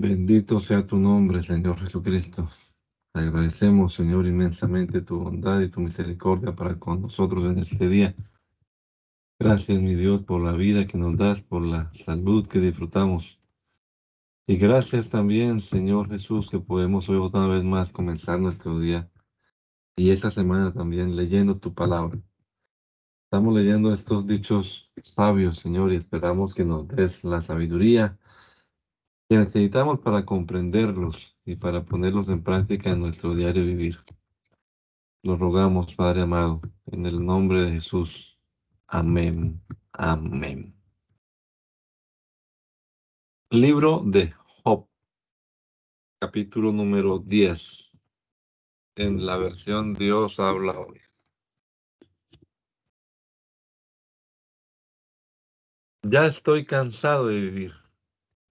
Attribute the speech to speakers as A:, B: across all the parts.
A: Bendito sea tu nombre, Señor Jesucristo. agradecemos, Señor, inmensamente tu bondad y tu misericordia para con nosotros en este día. Gracias, mi Dios, por la vida que nos das, por la salud que disfrutamos. Y gracias también, Señor Jesús, que podemos hoy otra vez más comenzar nuestro día y esta semana también leyendo tu palabra. Estamos leyendo estos dichos sabios, Señor, y esperamos que nos des la sabiduría que necesitamos para comprenderlos y para ponerlos en práctica en nuestro diario vivir. Lo rogamos, Padre amado, en el nombre de Jesús. Amén. Amén. Libro de Job, capítulo número 10. En la versión Dios habla hoy. Ya estoy cansado de vivir.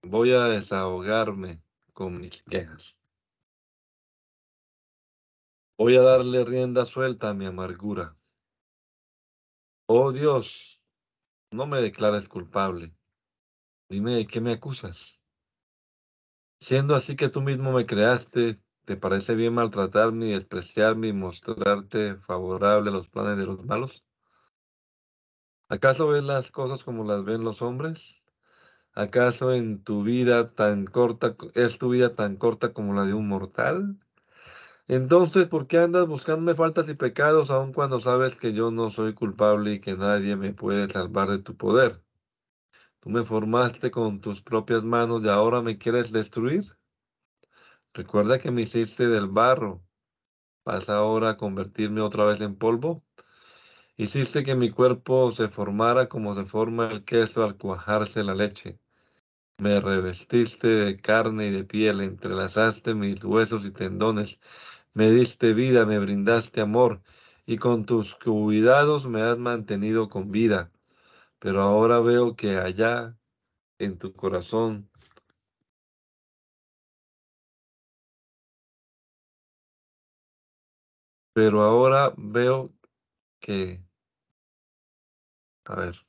A: Voy a desahogarme con mis quejas. Voy a darle rienda suelta a mi amargura. Oh Dios, no me declares culpable. Dime de qué me acusas. Siendo así que tú mismo me creaste, ¿te parece bien maltratarme y despreciarme y mostrarte favorable a los planes de los malos? ¿Acaso ves las cosas como las ven los hombres? ¿Acaso en tu vida tan corta es tu vida tan corta como la de un mortal? Entonces, ¿por qué andas buscándome faltas y pecados aun cuando sabes que yo no soy culpable y que nadie me puede salvar de tu poder? Tú me formaste con tus propias manos y ahora me quieres destruir. Recuerda que me hiciste del barro. ¿Vas ahora a convertirme otra vez en polvo? Hiciste que mi cuerpo se formara como se forma el queso al cuajarse la leche. Me revestiste de carne y de piel, entrelazaste mis huesos y tendones, me diste vida, me brindaste amor, y con tus cuidados me has mantenido con vida. Pero ahora veo que allá en tu corazón pero ahora veo que a ver.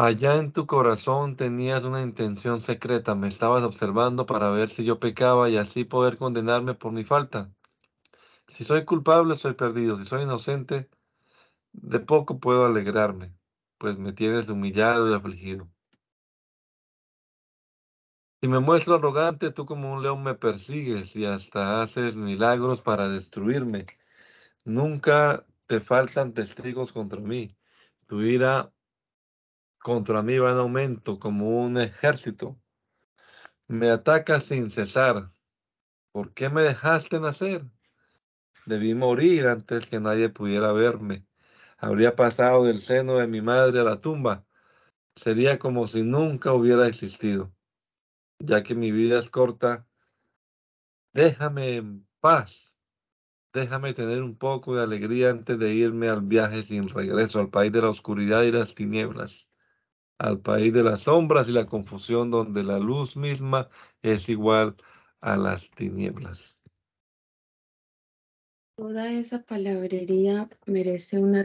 A: Allá en tu corazón tenías una intención secreta, me estabas observando para ver si yo pecaba y así poder condenarme por mi falta. Si soy culpable, soy perdido. Si soy inocente, de poco puedo alegrarme, pues me tienes humillado y afligido. Si me muestro arrogante, tú como un león me persigues y hasta haces milagros para destruirme. Nunca te faltan testigos contra mí. Tu ira contra mí va en aumento como un ejército. Me atacas sin cesar. ¿Por qué me dejaste nacer? Debí morir antes que nadie pudiera verme. Habría pasado del seno de mi madre a la tumba. Sería como si nunca hubiera existido. Ya que mi vida es corta, déjame en paz Déjame tener un poco de alegría antes de irme al viaje sin regreso, al país de la oscuridad y las tinieblas, al país de las sombras y la confusión, donde la luz misma es igual a las tinieblas.
B: Toda esa palabrería merece una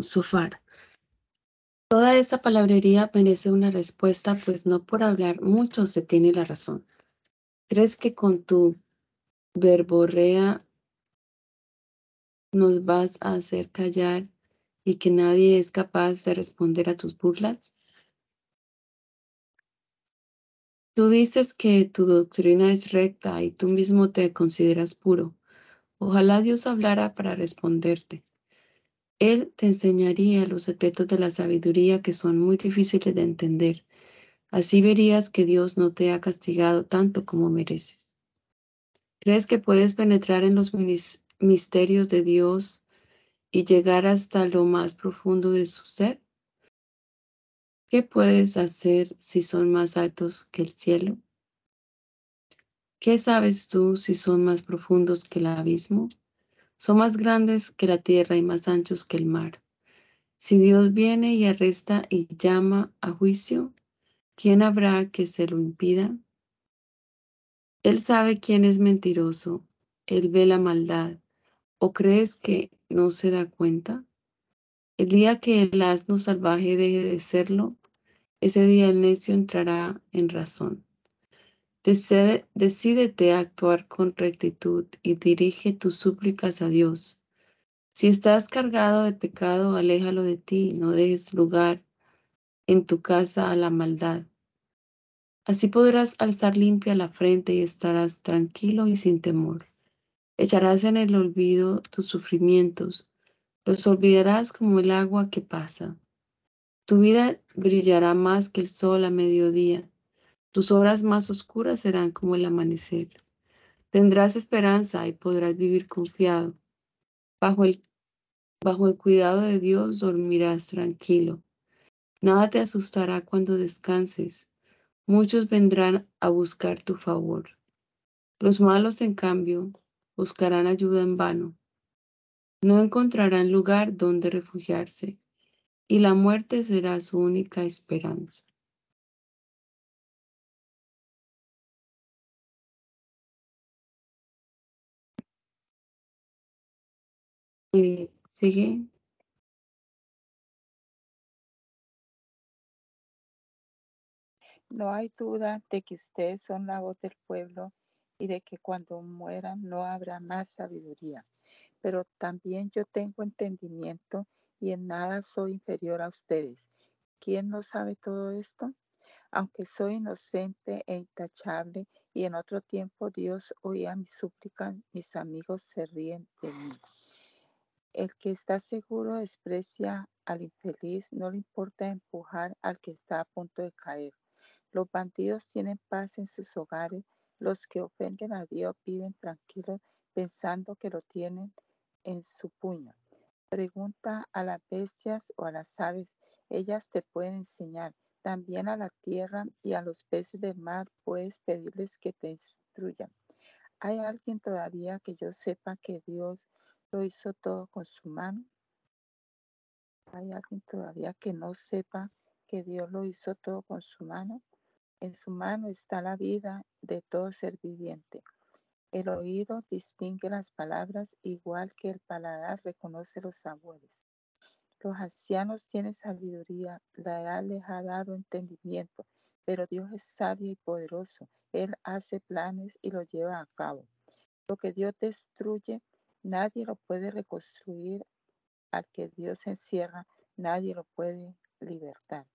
B: sofar. Toda esa palabrería merece una respuesta, pues no por hablar mucho se tiene la razón. ¿Crees que con tu verborrea nos vas a hacer callar y que nadie es capaz de responder a tus burlas? Tú dices que tu doctrina es recta y tú mismo te consideras puro. Ojalá Dios hablara para responderte. Él te enseñaría los secretos de la sabiduría que son muy difíciles de entender. Así verías que Dios no te ha castigado tanto como mereces. ¿Crees que puedes penetrar en los misterios de Dios y llegar hasta lo más profundo de su ser? ¿Qué puedes hacer si son más altos que el cielo? ¿Qué sabes tú si son más profundos que el abismo? Son más grandes que la tierra y más anchos que el mar. Si Dios viene y arresta y llama a juicio, ¿quién habrá que se lo impida? Él sabe quién es mentiroso, Él ve la maldad, ¿O crees que no se da cuenta? El día que el asno salvaje deje de serlo, Ese día el necio entrará en razón. Decídete a actuar con rectitud y dirige tus súplicas a Dios. Si estás cargado de pecado, aléjalo de ti, no dejes lugar en tu casa a la maldad. Así podrás alzar limpia la frente y estarás tranquilo y sin temor. Echarás en el olvido tus sufrimientos, los olvidarás como el agua que pasa. Tu vida brillará más que el sol a mediodía. Tus horas más oscuras serán como el amanecer. Tendrás esperanza y podrás vivir confiado. Bajo el, bajo el cuidado de Dios dormirás tranquilo. Nada te asustará cuando descanses Muchos vendrán a buscar tu favor. Los malos, en cambio, buscarán ayuda en vano. No encontrarán lugar donde refugiarse, y la muerte será su única esperanza. Eh, ¿Sigue?
C: No hay duda de que ustedes son la voz del pueblo y de que cuando mueran no habrá más sabiduría. Pero también yo tengo entendimiento y en nada soy inferior a ustedes. ¿Quién no sabe todo esto? Aunque soy inocente e intachable y en otro tiempo Dios oía mi súplica, mis amigos se ríen de mí. El que está seguro desprecia al infeliz, no le importa empujar al que está a punto de caer. Los bandidos tienen paz en sus hogares, los que ofenden a Dios viven tranquilos pensando que lo tienen en su puño. Pregunta a las bestias o a las aves, ellas te pueden enseñar. También a la tierra y a los peces del mar puedes pedirles que te instruyan. ¿Hay alguien todavía que yo sepa que Dios lo hizo todo con su mano? ¿Hay alguien todavía que no sepa que Dios lo hizo todo con su mano? En su mano está la vida de todo ser viviente. El oído distingue las palabras igual que el paladar reconoce los sabores. Los ancianos tienen sabiduría, la edad les ha dado entendimiento, pero Dios es sabio y poderoso. Él hace planes y los lleva a cabo. Lo que Dios destruye, nadie lo puede reconstruir. Al que Dios encierra, nadie lo puede libertar.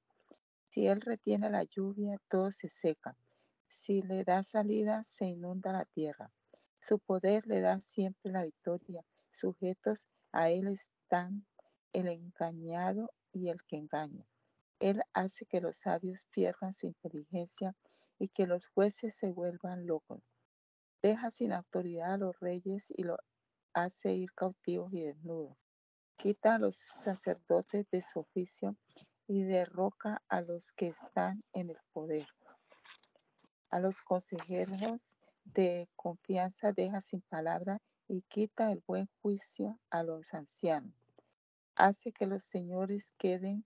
C: Si él retiene la lluvia, todo se seca. Si le da salida, se inunda la tierra. Su poder le da siempre la victoria. Sujetos a él están el engañado y el que engaña. Él hace que los sabios pierdan su inteligencia y que los jueces se vuelvan locos. Deja sin autoridad a los reyes y los hace ir cautivos y desnudos. Quita a los sacerdotes de su oficio y derroca a los que están en el poder. A los consejeros de confianza deja sin palabra y quita el buen juicio a los ancianos. Hace que los señores queden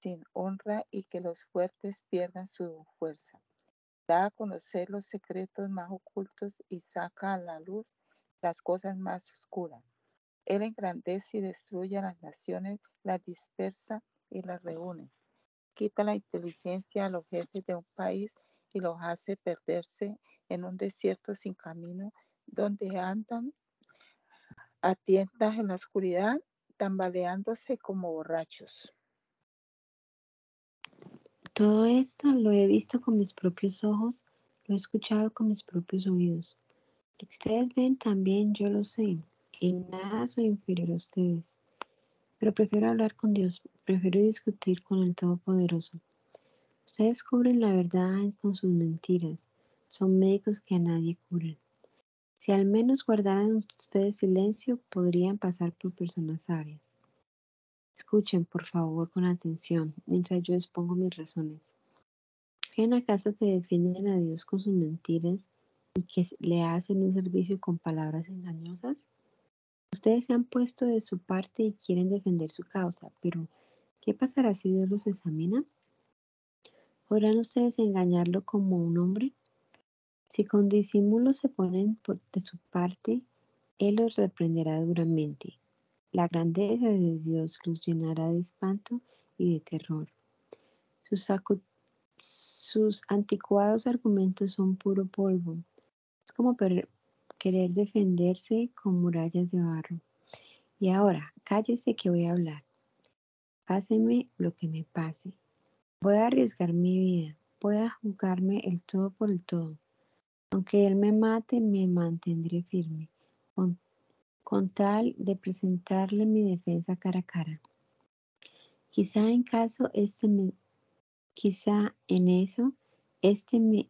C: sin honra y que los fuertes pierdan su fuerza. Da a conocer los secretos más ocultos y saca a la luz las cosas más oscuras. Él engrandece y destruye a las naciones, las dispersa y las reúne. Quita la inteligencia a los jefes de un país y los hace perderse en un desierto sin camino donde andan a tientas en la oscuridad, tambaleándose como borrachos.
D: Todo esto lo he visto con mis propios ojos, lo he escuchado con mis propios oídos. Lo que ustedes ven también yo lo sé. En nada soy inferior a ustedes. Pero prefiero hablar con Dios, prefiero discutir con el Todopoderoso. Ustedes cubren la verdad con sus mentiras. Son médicos que a nadie curan. Si al menos guardaran ustedes silencio, podrían pasar por personas sabias. Escuchen, por favor, con atención, mientras yo expongo mis razones. ¿Creen acaso que defienden a Dios con sus mentiras y que le hacen un servicio con palabras engañosas? Ustedes se han puesto de su parte y quieren defender su causa, pero ¿qué pasará si Dios los examina? ¿Podrán ustedes engañarlo como un hombre? Si con disimulo se ponen de su parte, Él los reprenderá duramente. La grandeza de Dios los llenará de espanto y de terror. Sus, sus anticuados argumentos son puro polvo. Es como querer defenderse con murallas de barro. Y ahora, cállese que voy a hablar. Páseme lo que me pase. Voy a arriesgar mi vida. Voy a jugarme el todo por el todo. Aunque él me mate, me mantendré firme, con, con tal de presentarle mi defensa cara a cara. Quizá en caso este me, quizá en eso este me,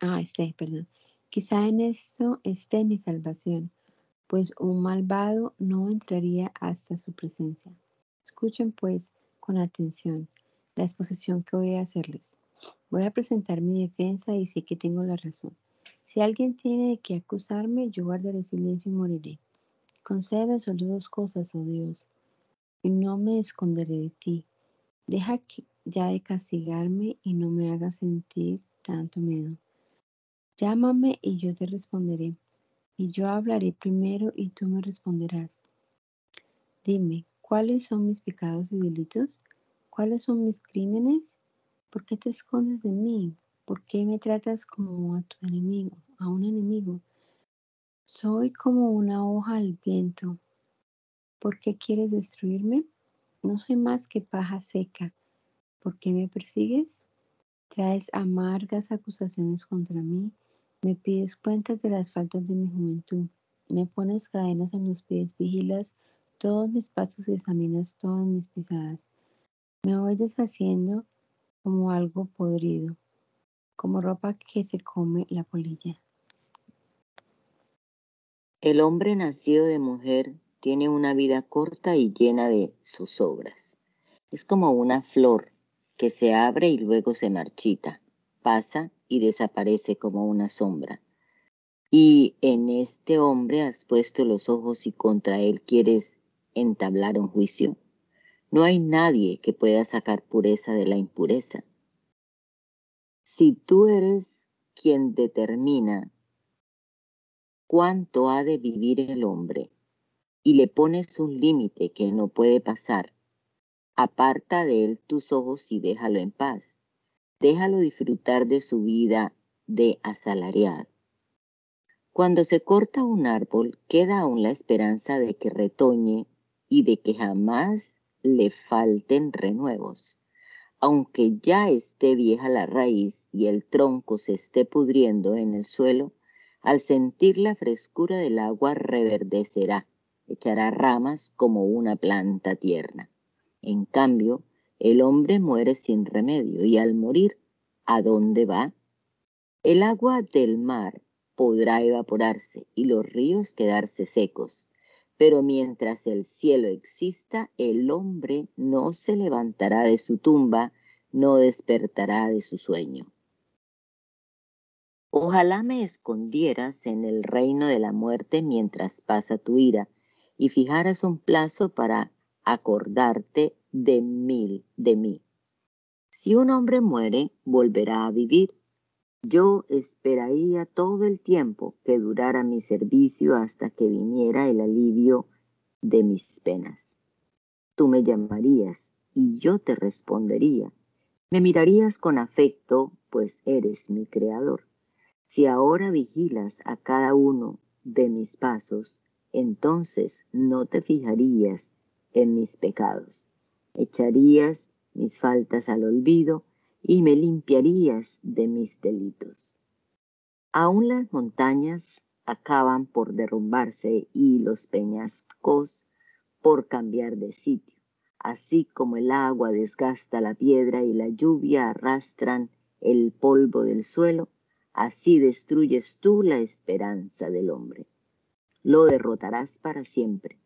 D: ah, este, perdón, quizá en esto esté mi salvación, pues un malvado no entraría hasta su presencia. Escuchen pues con atención la exposición que voy a hacerles. Voy a presentar mi defensa y sé que tengo la razón. Si alguien tiene que acusarme, yo guardaré silencio y moriré. Concede solo dos cosas, oh Dios, y no me esconderé de ti. Deja ya de castigarme y no me hagas sentir tanto miedo. Llámame y yo te responderé, y yo hablaré primero y tú me responderás. Dime, ¿cuáles son mis pecados y delitos? ¿Cuáles son mis crímenes? ¿Por qué te escondes de mí? ¿Por qué me tratas como a tu enemigo, a un enemigo? Soy como una hoja al viento ¿Por qué quieres destruirme? No soy más que paja seca. ¿Por qué me persigues? Traes amargas acusaciones contra mí. Me pides cuentas de las faltas de mi juventud. Me pones cadenas en los pies, vigilas todos mis pasos examinas todas mis pisadas. Me voy deshaciendo como algo podrido, como ropa que se come la polilla.
E: El hombre nacido de mujer tiene una vida corta y llena de zozobras. Es como una flor que se abre y luego se marchita, pasa y desaparece como una sombra. Y en este hombre has puesto los ojos y contra él quieres entablar un juicio. No hay nadie que pueda sacar pureza de la impureza. Si tú eres quien determina cuánto ha de vivir el hombre, y le pones un límite que no puede pasar. Aparta de él tus ojos y déjalo en paz. Déjalo disfrutar de su vida de asalariado. Cuando se corta un árbol, queda aún la esperanza de que retoñe y de que jamás le falten renuevos. Aunque ya esté vieja la raíz y el tronco se esté pudriendo en el suelo, al sentir la frescura del agua reverdecerá echará ramas como una planta tierna. En cambio, el hombre muere sin remedio y al morir, ¿a dónde va? El agua del mar podrá evaporarse y los ríos quedarse secos, pero mientras el cielo exista, el hombre no se levantará de su tumba, no despertará de su sueño. Ojalá me escondieras en el reino de la muerte mientras pasa tu ira, y fijaras un plazo para acordarte de mil de mí. Si un hombre muere, volverá a vivir. Yo esperaría todo el tiempo que durara mi servicio hasta que viniera el alivio de mis penas. Tú me llamarías y yo te respondería. Me mirarías con afecto, pues eres mi creador. Si ahora vigilas a cada uno de mis pasos, entonces no te fijarías en mis pecados, echarías mis faltas al olvido y me limpiarías de mis delitos. Aún las montañas acaban por derrumbarse y los peñascos por cambiar de sitio, así como el agua desgasta la piedra y la lluvia arrastran el polvo del suelo, así destruyes tú la esperanza del hombre lo derrotarás para siempre.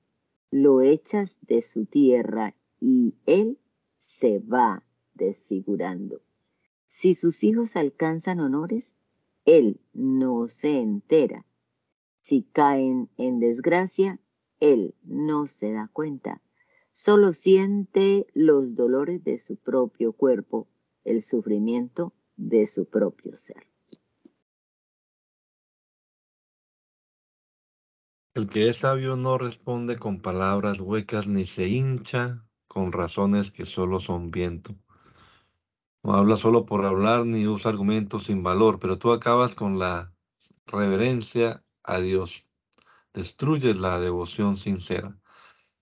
E: Lo echas de su tierra y él se va desfigurando. Si sus hijos alcanzan honores, él no se entera. Si caen en desgracia, él no se da cuenta. Solo siente los dolores de su propio cuerpo, el sufrimiento de su propio ser.
A: El que es sabio no responde con palabras huecas ni se hincha con razones que solo son viento. No habla solo por hablar ni usa argumentos sin valor, pero tú acabas con la reverencia a Dios. Destruyes la devoción sincera.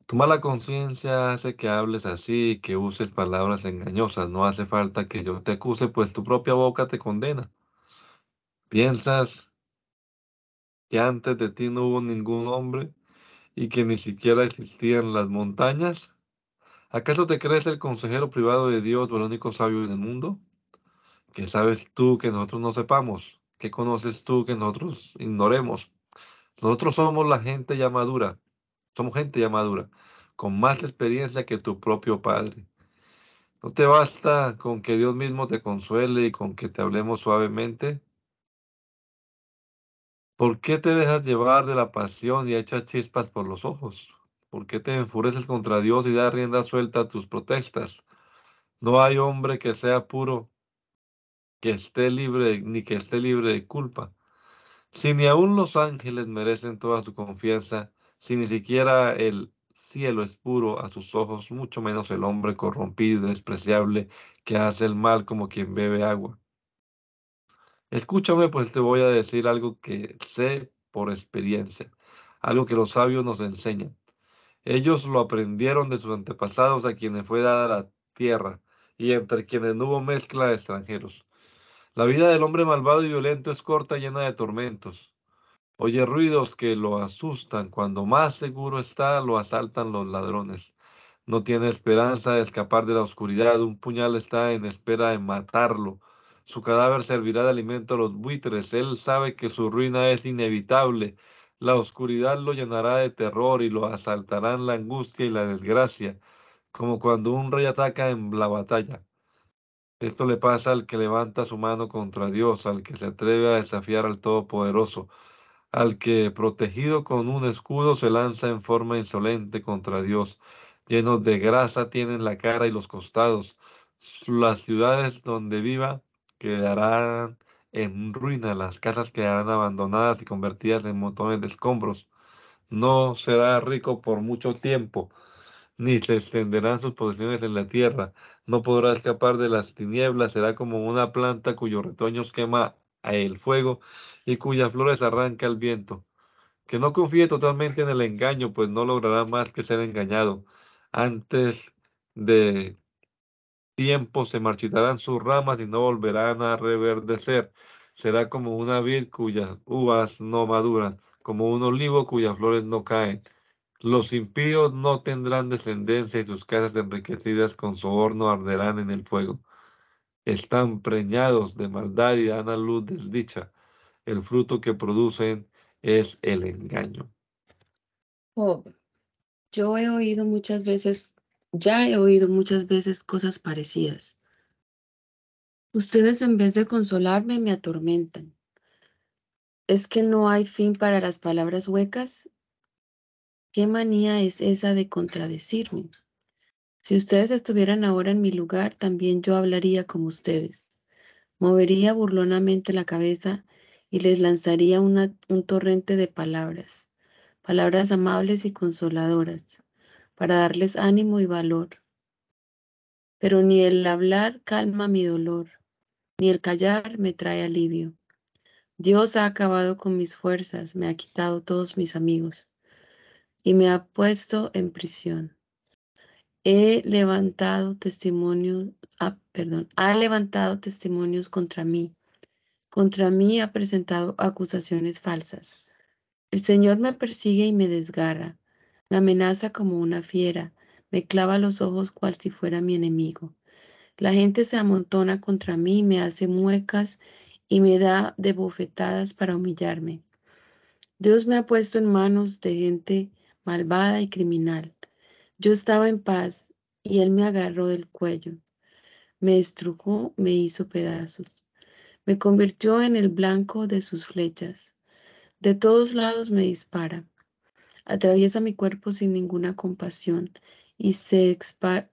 A: Tu mala conciencia hace que hables así que uses palabras engañosas. No hace falta que yo te acuse, pues tu propia boca te condena. Piensas que antes de ti no hubo ningún hombre y que ni siquiera existían las montañas. ¿Acaso te crees el consejero privado de Dios o el único sabio del mundo? ¿Qué sabes tú que nosotros no sepamos? ¿Qué conoces tú que nosotros ignoremos? Nosotros somos la gente ya madura somos gente ya madura, con más experiencia que tu propio Padre. ¿No te basta con que Dios mismo te consuele y con que te hablemos suavemente? ¿Por qué te dejas llevar de la pasión y echas chispas por los ojos? ¿Por qué te enfureces contra Dios y das rienda suelta a tus protestas? No hay hombre que sea puro, que esté libre, ni que esté libre de culpa. Si ni aun los ángeles merecen toda su confianza, si ni siquiera el cielo es puro a sus ojos, mucho menos el hombre corrompido y despreciable que hace el mal como quien bebe agua. Escúchame, pues te voy a decir algo que sé por experiencia, algo que los sabios nos enseñan. Ellos lo aprendieron de sus antepasados a quienes fue dada la tierra y entre quienes no hubo mezcla de extranjeros. La vida del hombre malvado y violento es corta llena de tormentos. Oye ruidos que lo asustan. Cuando más seguro está, lo asaltan los ladrones. No tiene esperanza de escapar de la oscuridad. Un puñal está en espera de matarlo. Su cadáver servirá de alimento a los buitres. Él sabe que su ruina es inevitable. La oscuridad lo llenará de terror y lo asaltarán la angustia y la desgracia, como cuando un rey ataca en la batalla. Esto le pasa al que levanta su mano contra Dios, al que se atreve a desafiar al Todopoderoso al que, protegido con un escudo, se lanza en forma insolente contra Dios. Llenos de grasa tienen la cara y los costados. Las ciudades donde viva quedarán en ruina, las casas quedarán abandonadas y convertidas en montones de escombros. No será rico por mucho tiempo, ni se extenderán sus posesiones en la tierra. No podrá escapar de las tinieblas, será como una planta cuyos retoños quema el fuego y cuyas flores arranca el viento. Que no confíe totalmente en el engaño, pues no logrará más que ser engañado. Antes de tiempo se marchitarán sus ramas y no volverán a reverdecer. Será como una vid cuyas uvas no maduran, como un olivo cuyas flores no caen. Los impíos no tendrán descendencia y sus casas enriquecidas con soborno arderán en el fuego están preñados de maldad y dan a luz desdicha. El fruto que producen es el engaño.
B: yo he oído muchas veces, ya he oído muchas veces cosas parecidas. Ustedes en vez de consolarme me atormentan. ¿Es que no hay fin para las palabras huecas? ¿Qué manía es esa de contradecirme? Si ustedes estuvieran ahora en mi lugar, también yo hablaría como ustedes. Movería burlonamente la cabeza y les lanzaría un torrente de palabras, palabras amables y consoladoras, para darles ánimo y valor. Pero ni el hablar calma mi dolor, ni el callar me trae alivio. Dios ha acabado con mis fuerzas, me ha quitado todos mis amigos y me ha puesto en prisión he levantado testimonios, ah, perdón, ha levantado testimonios contra mí. Contra mí ha presentado acusaciones falsas. El Señor me persigue y me desgarra, me amenaza como una fiera, me clava los ojos cual si fuera mi enemigo. La gente se amontona contra mí, me hace muecas y me da de bofetadas para humillarme. Dios me ha puesto en manos de gente malvada y criminal. Yo estaba en paz y él me agarró del cuello, me estrujó, me hizo pedazos, me convirtió en el blanco de sus flechas. De todos lados me dispara, atraviesa mi cuerpo sin ninguna compasión y se,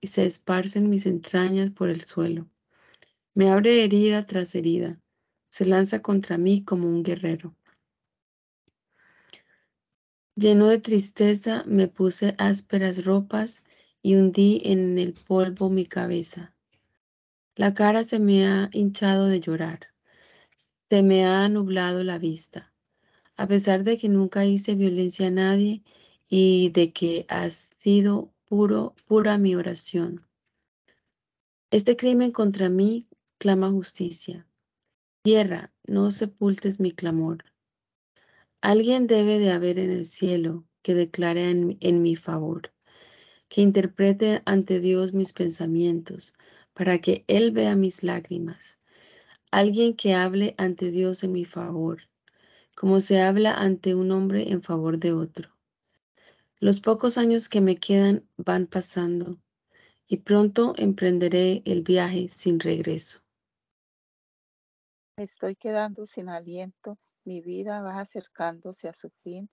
B: se esparcen mis entrañas por el suelo. Me abre herida tras herida, se lanza contra mí como un guerrero. Lleno de tristeza me puse ásperas ropas y hundí en el polvo mi cabeza. La cara se me ha hinchado de llorar. Se me ha nublado la vista. A pesar de que nunca hice violencia a nadie y de que ha sido puro, pura mi oración. Este crimen contra mí clama justicia. Tierra, no sepultes mi clamor. Alguien debe de haber en el cielo que declare en, mi favor, que interprete ante Dios mis pensamientos, para que Él vea mis lágrimas. Alguien que hable ante Dios en mi favor, como se habla ante un hombre en favor de otro. Los pocos años que me quedan van pasando y pronto emprenderé el viaje sin regreso.
C: Me estoy quedando sin aliento mi vida va acercándose a su fin,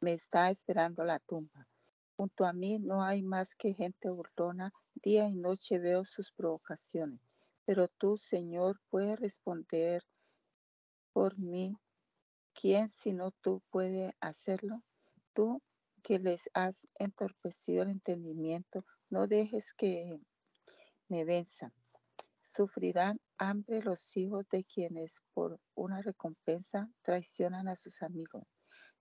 C: me está esperando la tumba. Junto a mí no hay más que gente burlona, día y noche veo sus provocaciones. Pero tú, Señor, puedes responder por mí. ¿Quién sino tú puede hacerlo? Tú que les has entorpecido el entendimiento, no dejes que me venzan. Sufrirán hambre los hijos de quienes por una recompensa traicionan a sus amigos.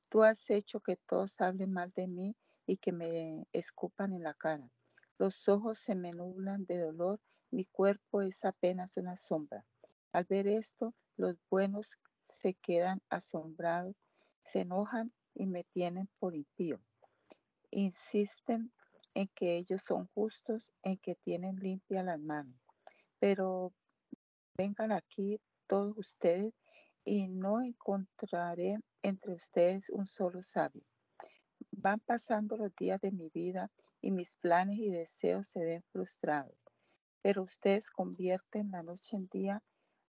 C: Tú has hecho que todos hablen mal de mí y que me escupan en la cara. Los ojos se me nublan de dolor, mi cuerpo es apenas una sombra. Al ver esto, los buenos se quedan asombrados, se enojan y me tienen por impío. Insisten en que ellos son justos, en que tienen limpia las manos pero vengan aquí todos ustedes y no encontraré entre ustedes un solo sabio. Van pasando los días de mi vida y mis planes y deseos se ven frustrados, pero ustedes convierten la noche en día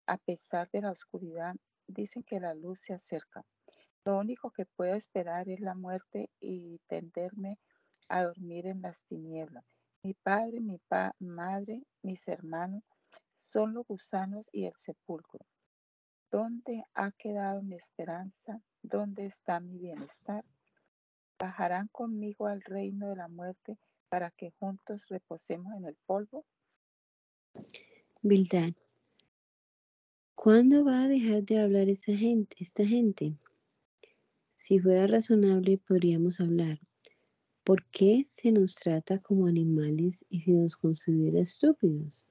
C: a pesar de la oscuridad. Dicen que la luz se acerca. Lo único que puedo esperar es la muerte y tenderme a dormir en las tinieblas. Mi padre, mi madre, mis hermanos son los gusanos y el sepulcro. ¿Dónde ha quedado mi esperanza? ¿Dónde está mi bienestar? ¿Bajarán conmigo al reino de la muerte para que juntos reposemos en el polvo?
D: Bildad, ¿cuándo va a dejar de hablar esta gente, esta gente? Si fuera razonable podríamos hablar. ¿Por qué se nos trata como animales y se nos considera estúpidos?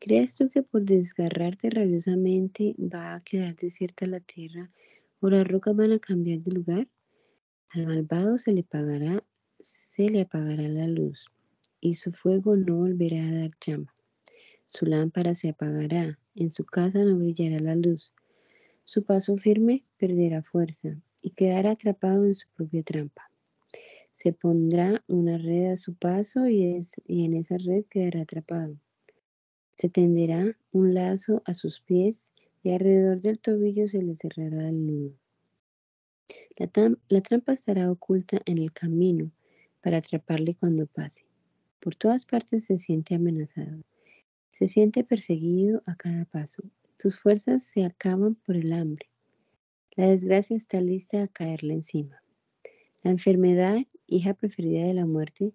D: ¿Crees tú que por desgarrarte rabiosamente va a quedar desierta la tierra o las rocas van a cambiar de lugar? Al malvado se le pagará, se le apagará la luz y su fuego no volverá a dar llama. Su lámpara se apagará, en su casa no brillará la luz. Su paso firme perderá fuerza y quedará atrapado en su propia trampa. Se pondrá una red a su paso y, en esa red quedará atrapado. Se tenderá un lazo a sus pies y alrededor del tobillo se le cerrará el nudo. La, trampa estará oculta en el camino para atraparle cuando pase. Por todas partes se siente amenazado. Se siente perseguido a cada paso. Sus fuerzas se acaban por el hambre. La desgracia está lista a caerle encima. La enfermedad, hija preferida de la muerte,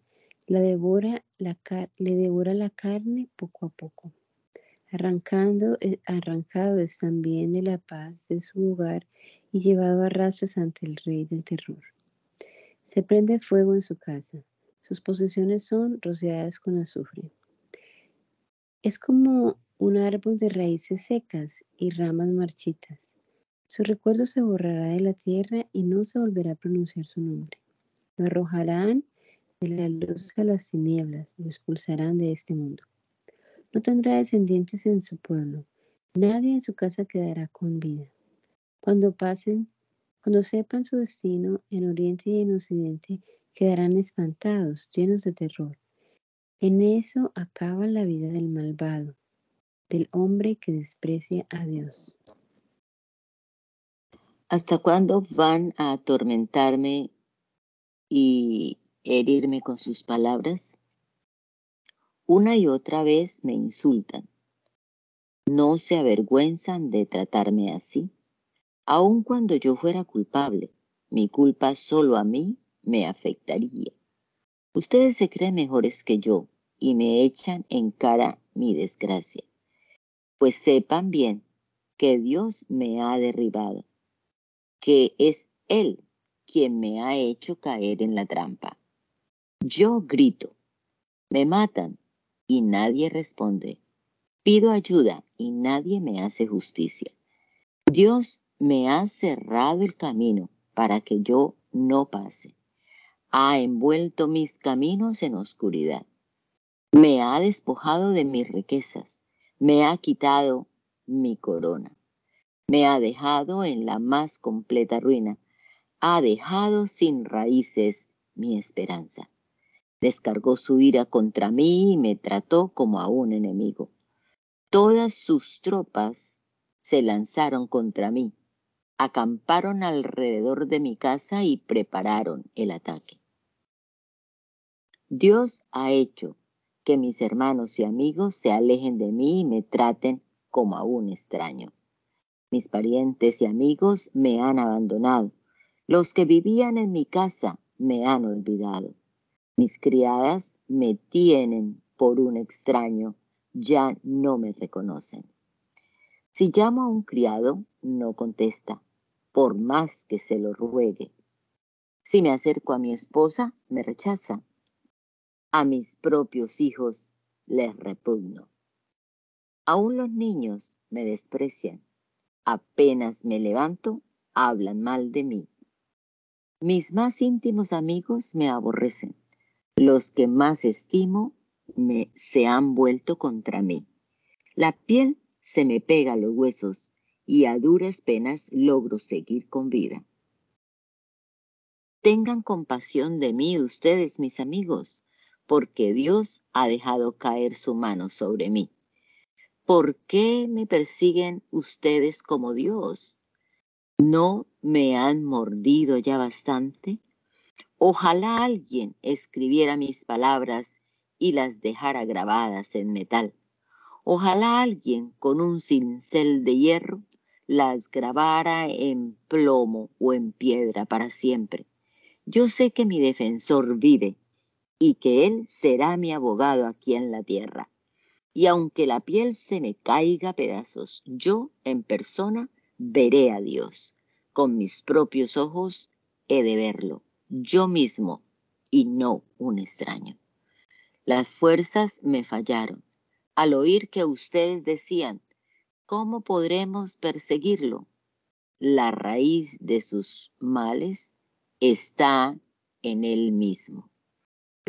D: la devora la le devora la carne poco a poco. Eh, arrancado es también de la paz de su hogar y llevado a rastros ante el rey del terror. Se prende fuego en su casa. Sus posesiones son rociadas con azufre. Es como un árbol de raíces secas y ramas marchitas. Su recuerdo se borrará de la tierra y no se volverá a pronunciar su nombre. Lo arrojarán de la luz a las tinieblas, lo expulsarán de este mundo. No tendrá descendientes en su pueblo, nadie en su casa quedará con vida. Cuando pasen, cuando sepan su destino en oriente y en occidente, quedarán espantados, llenos de terror. En eso acaba la vida del malvado, del hombre que desprecia a Dios.
E: ¿Hasta cuándo van a atormentarme y herirme con sus palabras? Una y otra vez me insultan. No se avergüenzan de tratarme así. Aun cuando yo fuera culpable, mi culpa solo a mí me afectaría. Ustedes se creen mejores que yo y me echan en cara mi desgracia. Pues sepan bien que Dios me ha derribado, que es Él quien me ha hecho caer en la trampa. Yo grito, me matan y nadie responde. Pido ayuda y nadie me hace justicia. Dios me ha cerrado el camino para que yo no pase. Ha envuelto mis caminos en oscuridad. Me ha despojado de mis riquezas. Me ha quitado mi corona. Me ha dejado en la más completa ruina. Ha dejado sin raíces mi esperanza. Descargó su ira contra mí y me trató como a un enemigo. Todas sus tropas se lanzaron contra mí, acamparon alrededor de mi casa y prepararon el ataque. Dios ha hecho que mis hermanos y amigos se alejen de mí y me traten como a un extraño. Mis parientes y amigos me han abandonado. Los que vivían en mi casa me han olvidado. Mis criadas me tienen por un extraño, ya no me reconocen. Si llamo a un criado, no contesta, por más que se lo ruegue. Si me acerco a mi esposa, me rechaza. A mis propios hijos les repugno. Aún los niños me desprecian. Apenas me levanto, hablan mal de mí. Mis más íntimos amigos me aborrecen. Los que más estimo me, se han vuelto contra mí. La piel se me pega a los huesos y a duras penas logro seguir con vida. Tengan compasión de mí ustedes, mis amigos, porque Dios ha dejado caer su mano sobre mí. ¿Por qué me persiguen ustedes como Dios? ¿No me han mordido ya bastante? Ojalá alguien escribiera mis palabras y las dejara grabadas en metal. Ojalá alguien con un cincel de hierro las grabara en plomo o en piedra para siempre. Yo sé que mi defensor vive y que él será mi abogado aquí en la tierra. Y aunque la piel se me caiga a pedazos, yo en persona veré a Dios. Con mis propios ojos he de verlo yo mismo y no un extraño. Las fuerzas me fallaron. Al oír que ustedes decían, ¿cómo podremos perseguirlo? La raíz de sus males está en él mismo.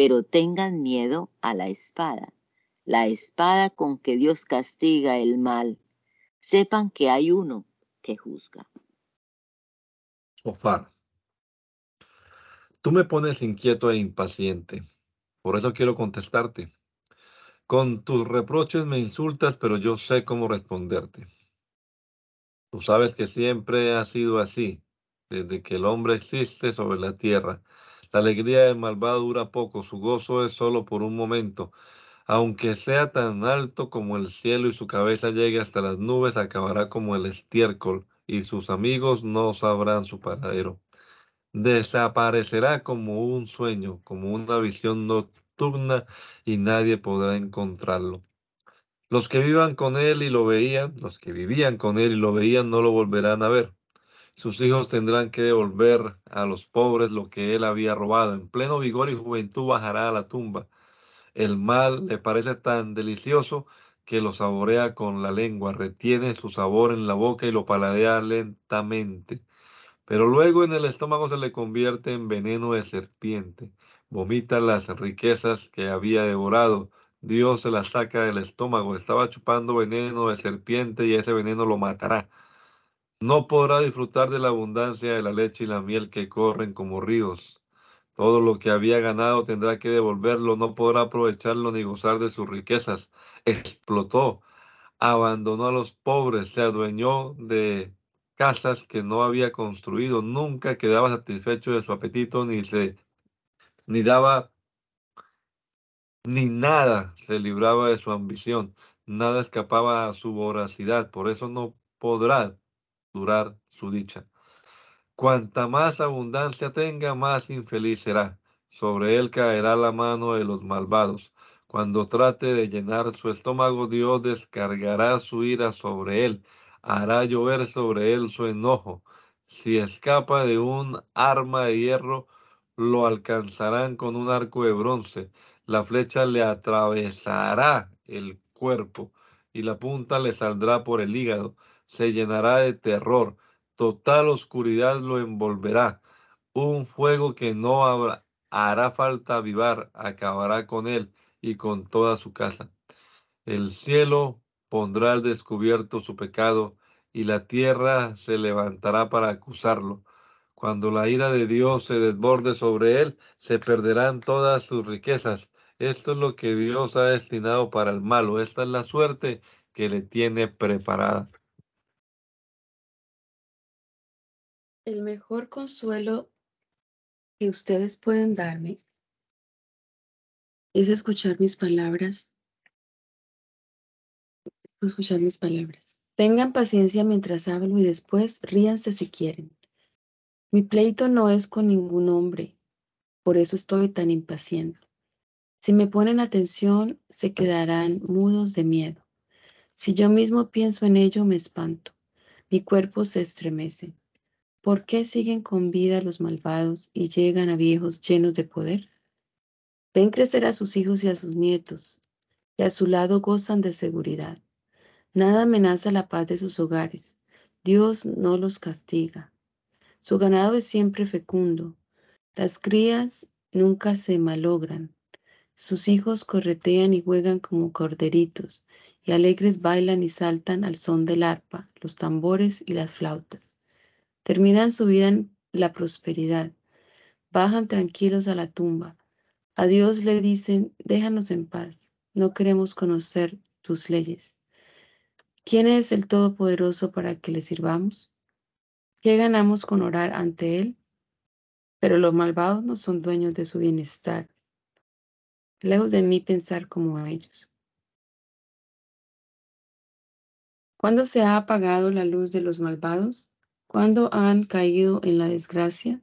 E: Pero tengan miedo a la espada, la espada con que Dios castiga el mal. Sepan que hay uno que juzga.
A: Ofar. Tú me pones inquieto e impaciente. Por eso quiero contestarte. Con tus reproches me insultas, pero yo sé cómo responderte. Tú sabes que siempre ha sido así, desde que el hombre existe sobre la tierra. La alegría del malvado dura poco, su gozo es solo por un momento. Aunque sea tan alto como el cielo y su cabeza llegue hasta las nubes, acabará como el estiércol, y sus amigos no sabrán su paradero desaparecerá como un sueño, como una visión nocturna y nadie podrá encontrarlo. Los que vivan con él y lo veían, los que vivían con él y lo veían, no lo volverán a ver. Sus hijos tendrán que devolver a los pobres lo que él había robado. En pleno vigor y juventud bajará a la tumba. El mal le parece tan delicioso que lo saborea con la lengua, retiene su sabor en la boca y lo paladea lentamente pero luego en el estómago se le convierte en veneno de serpiente. Vomita las riquezas que había devorado. Dios se las saca del estómago. Estaba chupando veneno de serpiente y ese veneno lo matará. No podrá disfrutar de la abundancia de la leche y la miel que corren como ríos. Todo lo que había ganado tendrá que devolverlo, no podrá aprovecharlo ni gozar de sus riquezas. Explotó, abandonó a los pobres, se adueñó de casas que no había construido, nunca quedaba satisfecho de su apetito, ni se ni daba ni nada se libraba de su ambición, nada escapaba a su voracidad, por eso no podrá durar su dicha. Cuanta más abundancia tenga, más infeliz será. Sobre él caerá la mano de los malvados. Cuando trate de llenar su estómago, Dios descargará su ira sobre él, hará llover sobre él su enojo. Si escapa de un arma de hierro, lo alcanzarán con un arco de bronce. La flecha le atravesará el cuerpo y la punta le saldrá por el hígado. Se llenará de terror. Total oscuridad lo envolverá. Un fuego que no habrá, hará falta avivar acabará con él y con toda su casa. El cielo pondrá al descubierto su pecado y la tierra se levantará para acusarlo. Cuando la ira de Dios se desborde sobre él, se perderán todas sus riquezas. Esto es lo que Dios ha destinado para el malo. Esta es la suerte que le tiene preparada.
B: El mejor consuelo que ustedes pueden darme es escuchar mis palabras. Escuchar mis palabras. Tengan paciencia mientras hablo y después ríanse si quieren. Mi pleito no es con ningún hombre, por eso estoy tan impaciente. Si me ponen atención, se quedarán mudos de miedo. Si yo mismo pienso en ello, me espanto. Mi cuerpo se estremece. ¿Por qué siguen con vida los malvados y llegan a viejos llenos de poder? Ven crecer a sus hijos y a sus nietos, y a su lado gozan de seguridad. Nada amenaza la paz de sus hogares. Dios no los castiga. Su ganado es siempre fecundo. Las crías nunca se malogran. Sus hijos corretean y juegan como corderitos, y alegres bailan y saltan al son del arpa, los tambores y las flautas. Terminan su vida en la prosperidad. Bajan tranquilos a la tumba, a Dios le dicen, déjanos en paz, no queremos conocer tus leyes. ¿Quién es el Todopoderoso para que le sirvamos? ¿Qué ganamos con orar ante Él? Pero los malvados no son dueños de su bienestar. Lejos de mí pensar como ellos. ¿Cuándo se ha apagado la luz de los malvados? ¿Cuándo han caído en la desgracia?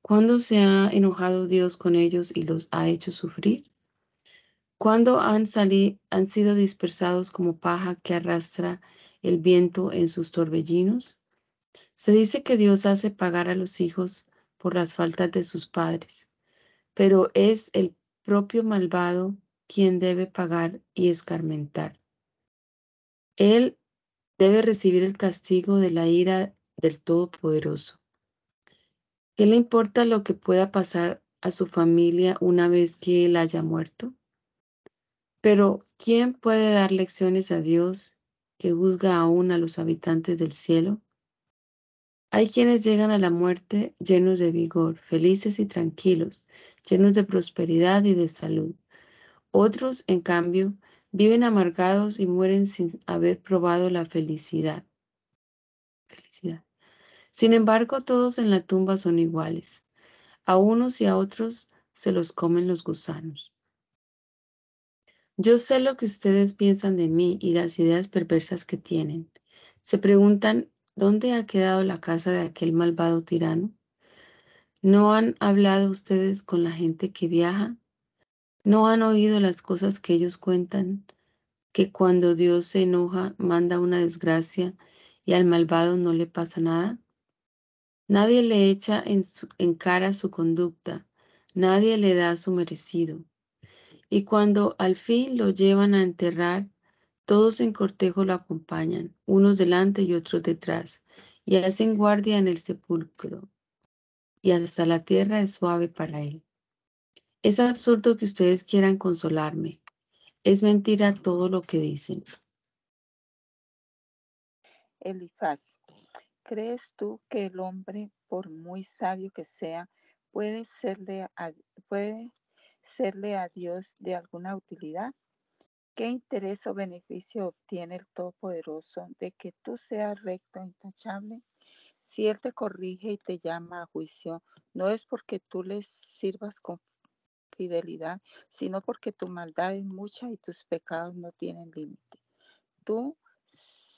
B: ¿Cuándo se ha enojado Dios con ellos y los ha hecho sufrir? ¿Cuándo han, han sido dispersados como paja que arrastra el viento en sus torbellinos? Se dice que Dios hace pagar a los hijos por las faltas de sus padres, pero es el propio malvado quien debe pagar y escarmentar. Él debe recibir el castigo de la ira del Todopoderoso. ¿Qué le importa lo que pueda pasar a su familia una vez que él haya muerto? Pero, ¿quién puede dar lecciones a Dios que juzga aún a los habitantes del cielo? Hay quienes llegan a la muerte llenos de vigor, felices y tranquilos, llenos de prosperidad y de salud. Otros, en cambio, viven amargados y mueren sin haber probado la felicidad. Felicidad. Sin embargo, todos en la tumba son iguales. A unos y a otros se los comen los gusanos. Yo sé lo que ustedes piensan de mí y las ideas perversas que tienen. Se preguntan, ¿dónde ha quedado la casa de aquel malvado tirano? ¿No han hablado ustedes con la gente que viaja? ¿No han oído las cosas que ellos cuentan? Que cuando Dios se enoja, manda una desgracia y al malvado no le pasa nada. Nadie le echa en, cara su conducta, nadie le da su merecido. Y cuando al fin lo llevan a enterrar, todos en cortejo lo acompañan, unos delante y otros detrás, y hacen guardia en el sepulcro, y hasta la tierra es suave para él. Es absurdo que ustedes quieran consolarme. Es mentira todo lo que dicen.
C: Elifaz, ¿Crees tú que el hombre, por muy sabio que sea, puede serle a, puede serle a Dios de alguna utilidad? ¿Qué interés o beneficio obtiene el Todopoderoso de que tú seas recto e intachable? Si Él te corrige y te llama a juicio, no es porque tú le sirvas con fidelidad, sino porque tu maldad es mucha y tus pecados no tienen límite. Tú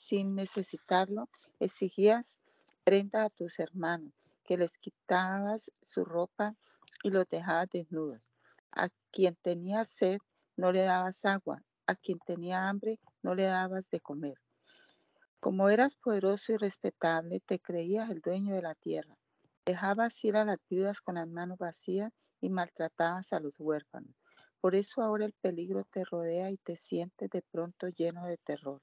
C: sin necesitarlo, exigías prenda a tus hermanos, que les quitabas su ropa y los dejabas desnudos. A quien tenía sed, no le dabas agua, a quien tenía hambre, no le dabas de comer. Como eras poderoso y respetable, te creías el dueño de la tierra. Dejabas ir a las viudas con las manos vacías y maltratabas a los huérfanos. Por eso ahora el peligro te rodea y te sientes de pronto lleno de terror.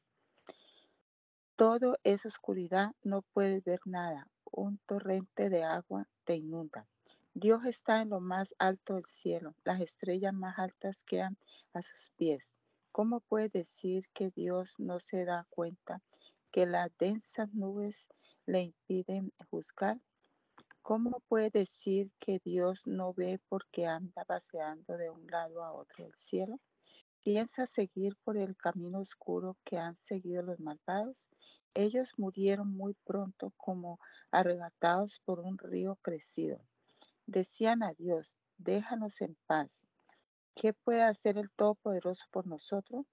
C: Todo es oscuridad, no puedes ver nada. Un torrente de agua te inunda. Dios está en lo más alto del cielo. Las estrellas más altas quedan a sus pies. ¿Cómo puedes decir que Dios no se da cuenta que las densas nubes le impiden juzgar? ¿Cómo puede decir que Dios no ve porque anda paseando de un lado a otro del cielo? ¿Piensa seguir por el camino oscuro que han seguido los malvados? Ellos murieron muy pronto como arrebatados por un río crecido. Decían a Dios, déjanos en paz. ¿Qué puede hacer el Todopoderoso por nosotros?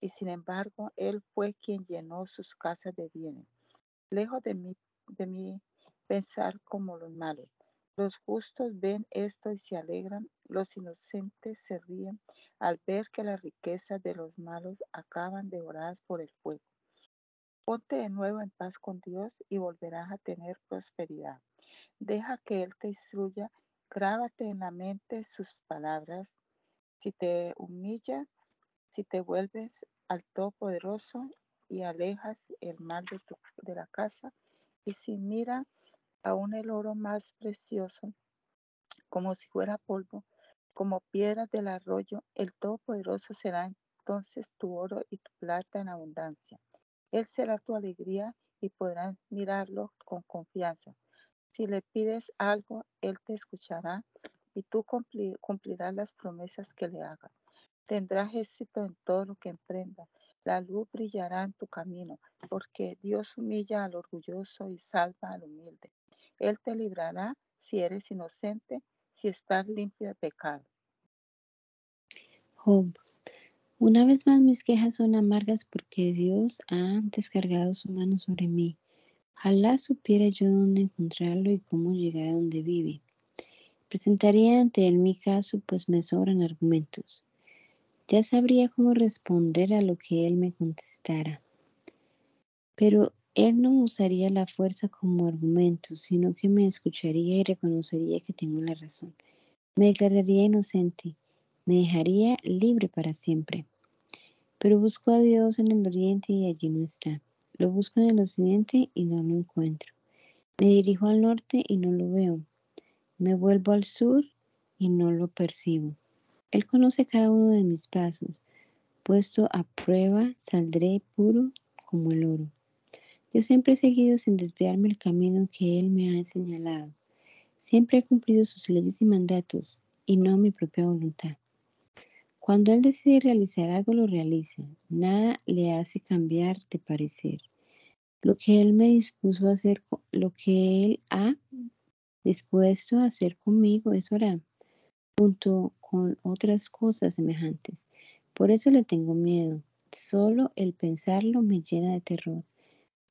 C: Y sin embargo, Él fue quien llenó sus casas de bienes. Lejos de mí, de mí pensar como los malos. Los justos ven esto y se alegran, los inocentes se ríen al ver que las riquezas de los malos acaban devoradas por el fuego. Ponte de nuevo en paz con Dios y volverás a tener prosperidad. Deja que Él te instruya, grábate en la mente sus palabras si te humilla, si te vuelves al Todopoderoso y alejas el mal de, tu, de la casa, y si mira aún el oro más precioso, como si fuera polvo, como piedras del arroyo, el Todopoderoso será entonces tu oro y tu plata en abundancia. Él será tu alegría y podrás mirarlo con confianza. Si le pides algo, Él te escuchará y tú cumplirás las promesas que le hagas. Tendrás éxito en todo lo que emprendas. La luz brillará en tu camino, porque Dios humilla al orgulloso y salva al humilde. Él te librará si eres inocente, si estás limpio de pecado.
D: Job. Una vez más mis quejas son amargas porque Dios ha descargado su mano sobre mí. Ojalá supiera yo dónde encontrarlo y cómo llegar a donde vive. Presentaría ante él mi caso, pues me sobran argumentos. Ya sabría cómo responder a lo que él me contestara. Pero él no usaría la fuerza como argumento, sino que me escucharía y reconocería que tengo la razón. Me declararía inocente, me dejaría libre para siempre. Pero busco a Dios en el oriente y allí no está. Lo busco en el occidente y no lo encuentro. Me dirijo al norte y no lo veo. Me vuelvo al sur y no lo percibo. Él conoce cada uno de mis pasos. Puesto a prueba, saldré puro como el oro. Yo siempre he seguido sin desviarme el camino que Él me ha señalado. Siempre he cumplido sus leyes y mandatos y no mi propia voluntad. Cuando Él decide realizar algo, lo realiza. Nada le hace cambiar de parecer. Lo que Él me dispuso a hacer, lo que Él ha dispuesto a hacer conmigo, eso hará, junto con otras cosas semejantes. Por eso le tengo miedo. Solo el pensarlo me llena de terror.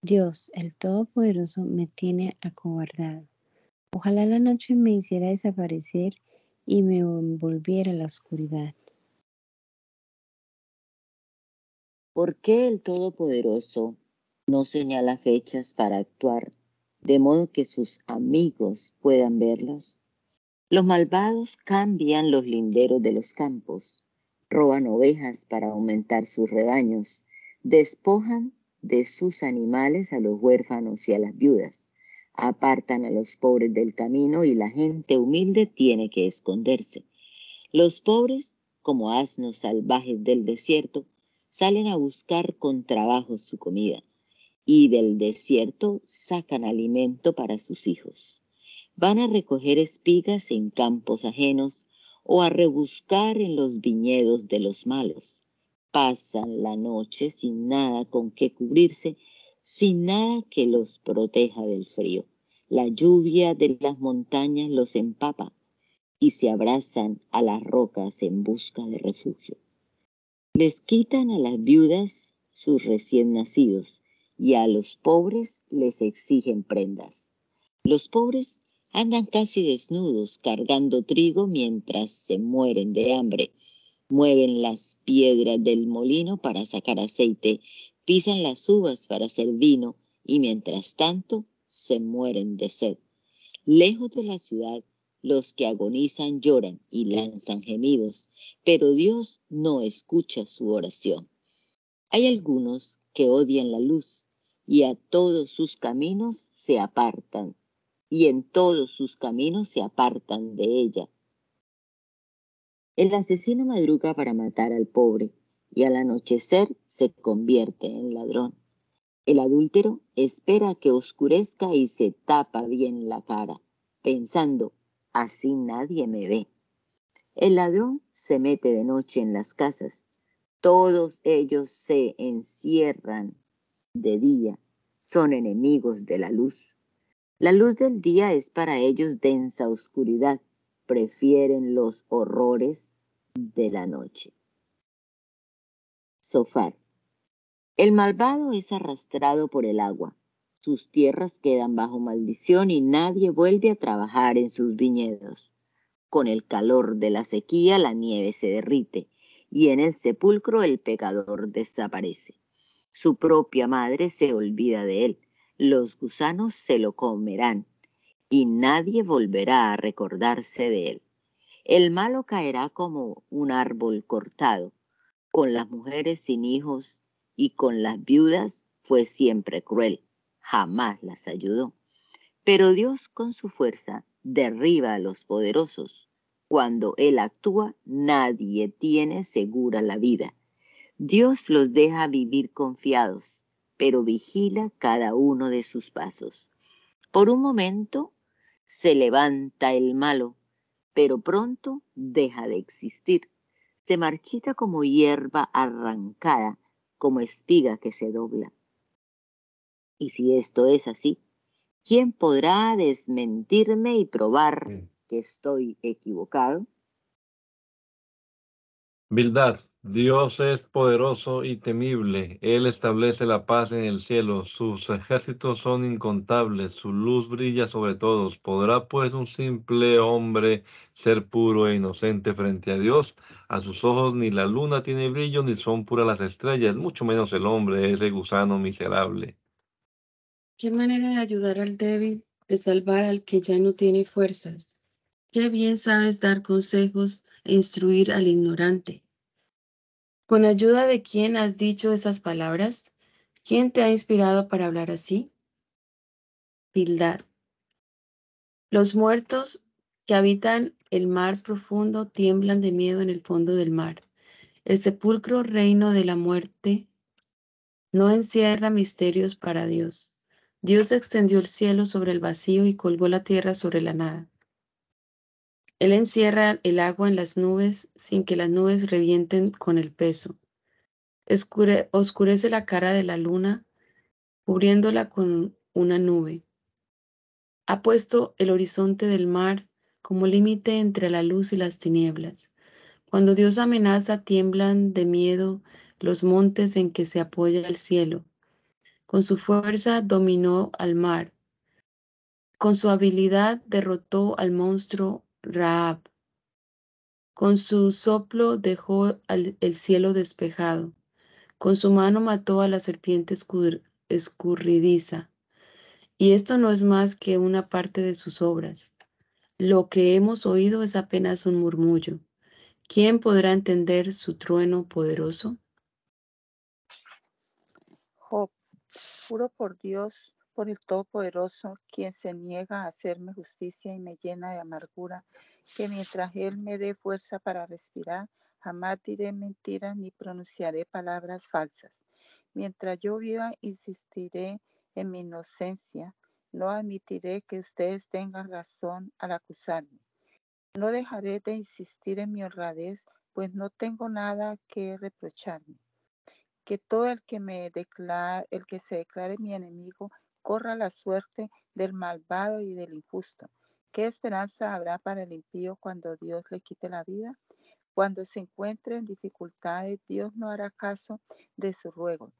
D: Dios, el Todopoderoso, me tiene acobardado. Ojalá la noche me hiciera desaparecer y me envolviera la oscuridad.
E: ¿Por qué el Todopoderoso no señala fechas para actuar de modo que sus amigos puedan verlas. Los malvados cambian los linderos de los campos, roban ovejas para aumentar sus rebaños, despojan de sus animales a los huérfanos y a las viudas, apartan a los pobres del camino y la gente humilde tiene que esconderse. Los pobres, como asnos salvajes del desierto, salen a buscar con trabajo su comida y del desierto sacan alimento para sus hijos. Van a recoger espigas en campos ajenos o a rebuscar en los viñedos de los malos. Pasan la noche sin nada con que cubrirse, sin nada que los proteja del frío. La lluvia de las montañas los empapa y se abrazan a las rocas en busca de refugio. Les quitan a las viudas sus recién nacidos y a los pobres les exigen prendas. Los pobres andan casi desnudos cargando trigo mientras se mueren de hambre. Mueven las piedras del molino para sacar aceite, pisan las uvas para hacer vino y mientras tanto se mueren de sed. Lejos de la ciudad, los que agonizan lloran y lanzan gemidos, pero Dios no escucha su oración. Hay algunos que odian la luz y a todos sus caminos se apartan, y en todos sus caminos se apartan de ella. El asesino madruga para matar al pobre y al anochecer se convierte en ladrón. El adúltero espera que oscurezca y se tapa bien la cara, pensando, así nadie me ve. El ladrón se mete de noche en las casas. Todos ellos se encierran de día. Son enemigos de la luz. La luz del día es para ellos densa oscuridad. Prefieren los horrores de la noche. Sofar. El malvado es arrastrado por el agua. Sus tierras quedan bajo maldición y nadie vuelve a trabajar en sus viñedos. Con el calor de la sequía la nieve se derrite y en el sepulcro el pecador desaparece. Su propia madre se olvida de él, los gusanos se lo comerán y nadie volverá a recordarse de él. El malo caerá como un árbol cortado, con las mujeres sin hijos y con las viudas fue siempre cruel jamás las ayudó. Pero Dios con su fuerza derriba a los poderosos. Cuando Él actúa, nadie tiene segura la vida. Dios los deja vivir confiados, pero vigila cada uno de sus pasos. Por un momento se levanta el malo, pero pronto deja de existir. Se marchita como hierba arrancada, como espiga que se dobla. Y si esto es así, ¿quién podrá desmentirme y probar que estoy equivocado?
A: Bildad, Dios es poderoso y temible. Él establece la paz en el cielo. Sus ejércitos son incontables. Su luz brilla sobre todos. ¿Podrá pues un simple hombre ser puro e inocente frente a Dios? A sus ojos ni la luna tiene brillo ni son puras las estrellas, mucho menos el hombre, ese gusano miserable.
B: Qué manera de ayudar al débil, de salvar al que ya no tiene fuerzas. Qué bien sabes dar consejos e instruir al ignorante. ¿Con ayuda de quién has dicho esas palabras? ¿Quién te ha inspirado para hablar así? Bildad. Los muertos que habitan el mar profundo tiemblan de miedo en el fondo del mar. El sepulcro reino de la muerte no encierra misterios para Dios. Dios extendió el cielo sobre el vacío y colgó la tierra sobre la nada. Él encierra el agua en las nubes sin que las nubes revienten con el peso. oscurece la cara de la luna, cubriéndola con una nube. Ha puesto el horizonte del mar como límite entre la luz y las tinieblas. Cuando Dios amenaza, tiemblan de miedo los montes en que se apoya el cielo. Con su fuerza dominó al mar. Con su habilidad derrotó al monstruo Raab. Con su soplo dejó el cielo despejado. Con su mano mató a la serpiente escurridiza. Y esto no es más que una parte de sus obras. Lo que hemos oído es apenas un murmullo. ¿Quién podrá entender su trueno poderoso?
C: Juro por Dios, por el Todopoderoso, quien se niega a hacerme justicia y me llena de amargura, que mientras Él me dé fuerza para respirar, jamás diré mentiras ni pronunciaré palabras falsas. Mientras yo viva, insistiré en mi inocencia. No admitiré que ustedes tengan razón al acusarme. No dejaré de insistir en mi honradez, pues no tengo nada que reprocharme que todo el que me declare, el que se declare mi enemigo, corra la suerte del malvado y del injusto. ¿Qué esperanza habrá para el impío cuando Dios le quite la vida? Cuando se encuentre en dificultades, Dios no hará caso de su ruego,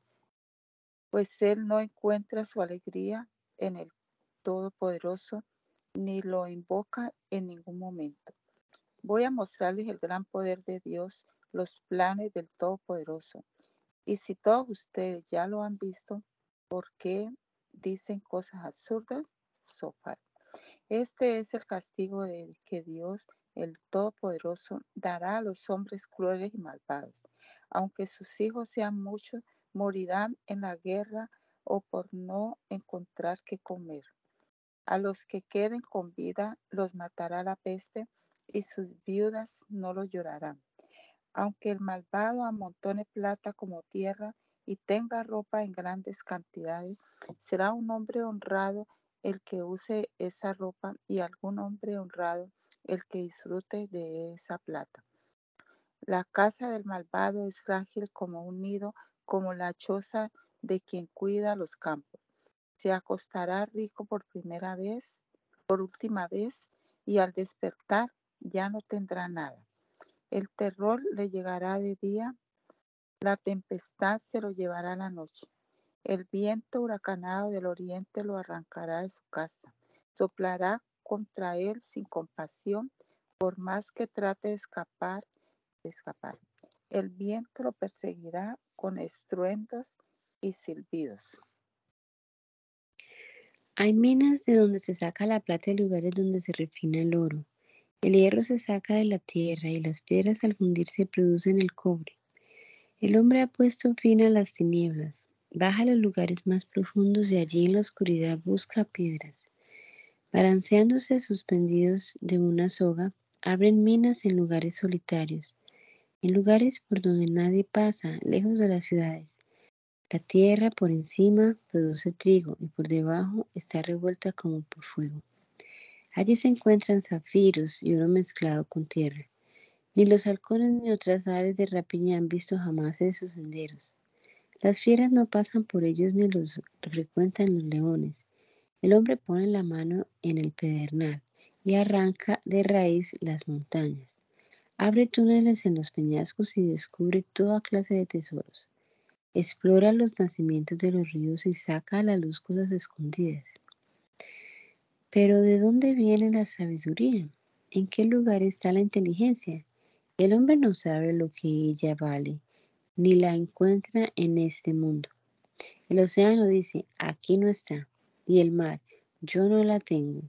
C: pues Él no encuentra su alegría en el Todopoderoso, ni lo invoca en ningún momento. Voy a mostrarles el gran poder de Dios, los planes del Todopoderoso. Y si todos ustedes ya lo han visto, ¿por qué dicen cosas absurdas? Sofá. Este es el castigo de que Dios, el Todopoderoso, dará a los hombres crueles y malvados. Aunque sus hijos sean muchos, morirán en la guerra o por no encontrar qué comer. A los que queden con vida los matará la peste y sus viudas no lo llorarán. Aunque el malvado amontone plata como tierra y tenga ropa en grandes cantidades, será un hombre honrado el que use esa ropa y algún hombre honrado el que disfrute de esa plata. La casa del malvado es frágil como un nido, como la choza de quien cuida los campos. Se acostará rico por primera vez, por última vez, y al despertar ya no tendrá nada. El terror le llegará de día, la tempestad se lo llevará la noche. El viento huracanado del oriente lo arrancará de su casa. Soplará contra él sin compasión, por más que trate de escapar, de escapar. El viento lo perseguirá con estruendos y silbidos.
D: Hay minas de donde se saca la plata y lugares donde se refina el oro. El hierro se saca de la tierra y las piedras al fundirse producen el cobre. El hombre ha puesto fin a las tinieblas, baja a los lugares más profundos y allí en la oscuridad busca piedras. Balanceándose suspendidos de una soga, abren minas en lugares solitarios, en lugares por donde nadie pasa, lejos de las ciudades. La tierra por encima produce trigo y por debajo está revuelta como por fuego. Allí se encuentran zafiros y oro mezclado con tierra. Ni los halcones ni otras aves de rapiña han visto jamás esos senderos. Las fieras no pasan por ellos ni los frecuentan los leones. El hombre pone la mano en el pedernal y arranca de raíz las montañas. Abre túneles en los peñascos y descubre toda clase de tesoros. Explora los nacimientos de los ríos y saca a la luz cosas escondidas. Pero ¿de dónde viene la sabiduría? ¿En qué lugar está la inteligencia? El hombre no sabe lo que ella vale, ni la encuentra en este mundo. El océano dice, aquí no está, y el mar, yo no la tengo.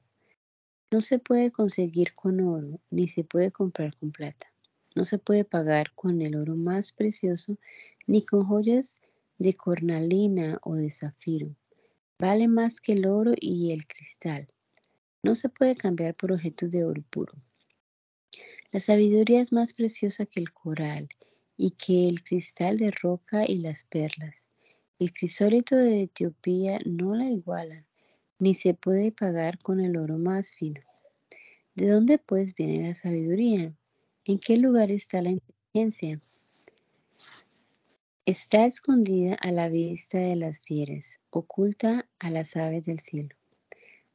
D: No se puede conseguir con oro, ni se puede comprar con plata. No se puede pagar con el oro más precioso, ni con joyas de cornalina o de zafiro. Vale más que el oro y el cristal no se puede cambiar por objetos de oro puro. La sabiduría es más preciosa que el coral y que el cristal de roca y las perlas. El crisólito de Etiopía no la iguala, ni se puede pagar con el oro más fino. ¿De dónde pues viene la sabiduría? ¿En qué lugar está la inteligencia? Está escondida a la vista de las fieras, oculta a las aves del cielo.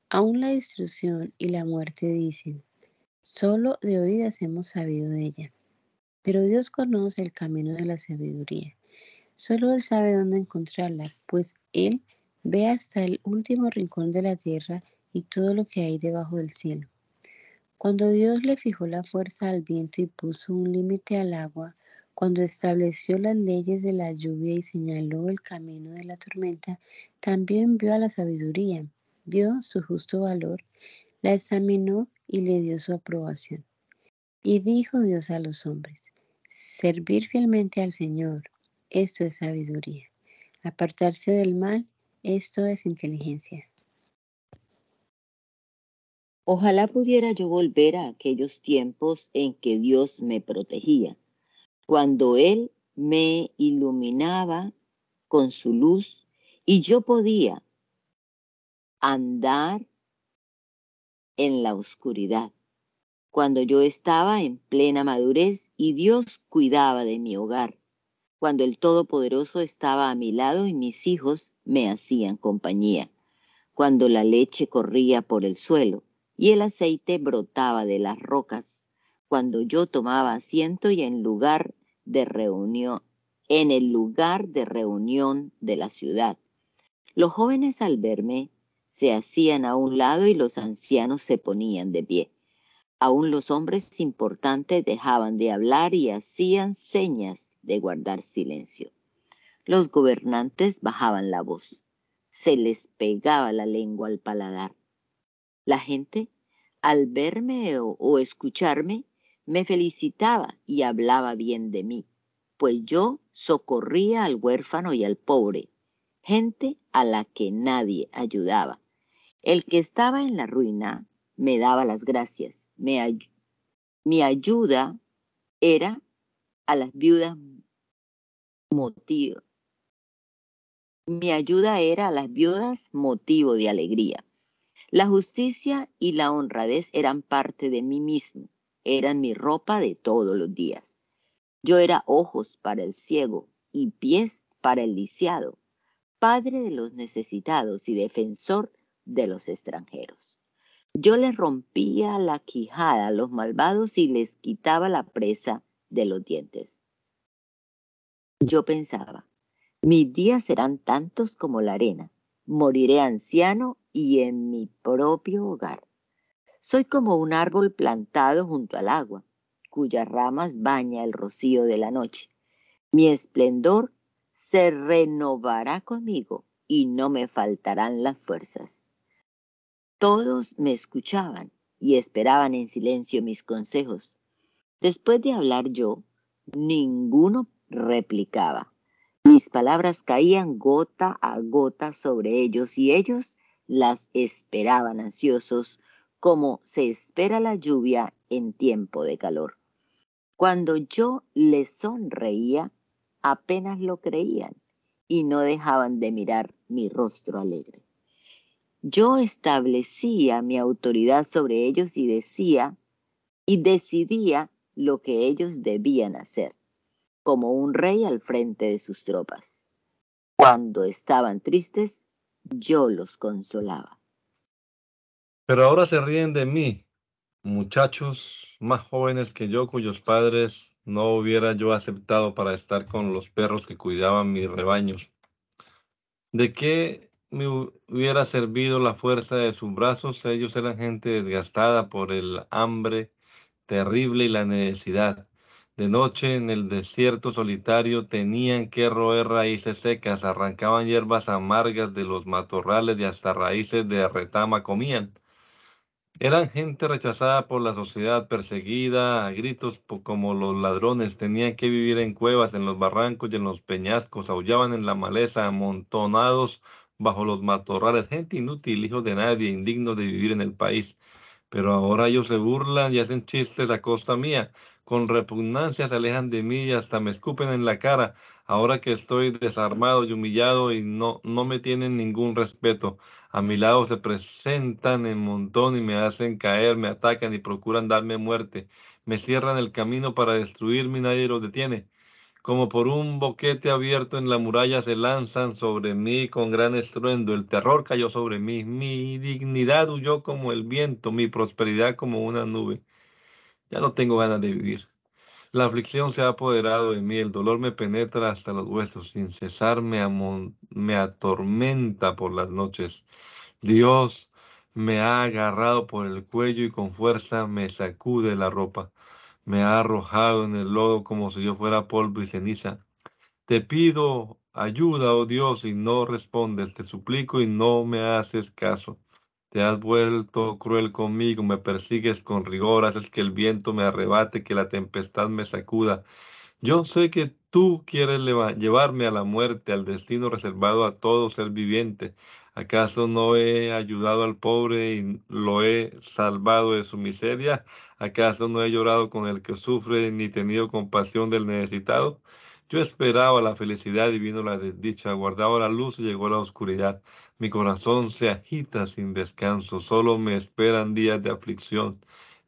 D: Aún la destrucción y la muerte dicen, solo de oídas hemos sabido de ella. Pero Dios conoce el camino de la sabiduría. Solo Él sabe dónde encontrarla, pues Él ve hasta el último rincón de la tierra y todo lo que hay debajo del cielo. Cuando Dios le fijó la fuerza al viento y puso un límite al agua, cuando estableció las leyes de la lluvia y señaló el camino de la tormenta, también vio a la sabiduría vio su justo valor, la examinó y le dio su aprobación. Y dijo Dios a los hombres, servir fielmente al Señor, esto es sabiduría. Apartarse del mal, esto es inteligencia.
E: Ojalá pudiera yo volver a aquellos tiempos en que Dios me protegía, cuando Él me iluminaba con su luz y yo podía andar en la oscuridad, cuando yo estaba en plena madurez y Dios cuidaba de mi hogar, cuando el Todopoderoso estaba a mi lado y mis hijos me hacían compañía, cuando la leche corría por el suelo y el aceite brotaba de las rocas, cuando yo tomaba asiento y en lugar de reunión, en el lugar de reunión de la ciudad. Los jóvenes al verme se hacían a un lado y los ancianos se ponían de pie. Aún los hombres importantes dejaban de hablar y hacían señas de guardar silencio. Los gobernantes bajaban la voz. Se les pegaba la lengua al paladar. La gente, al verme o, escucharme, me felicitaba y hablaba bien de mí, pues yo socorría al huérfano y al pobre, gente a la que nadie ayudaba. El que estaba en la ruina me daba las gracias. mi ayuda era a las viudas motivo. Mi ayuda era a las viudas motivo de alegría. La justicia y la honradez eran parte de mí mismo, eran mi ropa de todos los días. Yo era ojos para el ciego y pies para el lisiado, padre de los necesitados y defensor de los extranjeros. Yo les rompía la quijada a los malvados y les quitaba la presa de los dientes. Yo pensaba, mis días serán tantos como la arena, moriré anciano y en mi propio hogar. Soy como un árbol plantado junto al agua, cuyas ramas baña el rocío de la noche. Mi esplendor se renovará conmigo y no me faltarán las fuerzas. Todos me escuchaban y esperaban en silencio mis consejos. Después de hablar yo, ninguno replicaba. Mis palabras caían gota a gota sobre ellos y ellos las esperaban ansiosos como se espera la lluvia en tiempo de calor. Cuando yo les sonreía, apenas lo creían y no dejaban de mirar mi rostro alegre. Yo establecía mi autoridad sobre ellos y decía y decidía lo que ellos debían hacer, como un rey al frente de sus tropas. Cuando estaban tristes, yo los consolaba.
A: Pero ahora se ríen de mí, muchachos más jóvenes que yo, cuyos padres no hubiera yo aceptado para estar con los perros que cuidaban mis rebaños. ¿De qué me hubiera servido la fuerza de sus brazos. Ellos eran gente desgastada por el hambre terrible y la necesidad. De noche en el desierto solitario tenían que roer raíces secas, arrancaban hierbas amargas de los matorrales y hasta raíces de retama comían. Eran gente rechazada por la sociedad, perseguida a gritos como los ladrones, tenían que vivir en cuevas, en los barrancos y en los peñascos, aullaban en la maleza, amontonados bajo los matorrales, gente inútil, hijo de nadie, indigno de vivir en el país. Pero ahora ellos se burlan y hacen chistes a costa mía. Con repugnancia se alejan de mí y hasta me escupen en la cara. Ahora que estoy desarmado y humillado y no, no me tienen ningún respeto. A mi lado se presentan en montón y me hacen caer, me atacan y procuran darme muerte. Me cierran el camino para destruirme y nadie los detiene como por un boquete abierto en la muralla se lanzan sobre mí con gran estruendo. El terror cayó sobre mí, mi dignidad huyó como el viento, mi prosperidad como una nube. Ya no tengo ganas de vivir. La aflicción se ha apoderado de mí, el dolor me penetra hasta los huesos, sin cesar me, me atormenta por las noches. Dios me ha agarrado por el cuello y con fuerza me sacude la ropa me ha arrojado en el lodo como si yo fuera polvo y ceniza. Te pido ayuda, oh Dios, y no respondes. Te suplico y no me haces caso. Te has vuelto cruel conmigo, me persigues con rigor, haces que el viento me arrebate, que la tempestad me sacuda. Yo sé que tú quieres llevarme a la muerte, al destino reservado a todo ser viviente. ¿Acaso no he ayudado al pobre y lo he salvado de su miseria? ¿Acaso no he llorado con el que sufre ni tenido compasión del necesitado? Yo esperaba la felicidad y vino la desdicha, guardaba la luz y llegó la oscuridad. Mi corazón se agita sin descanso, solo me esperan días de aflicción.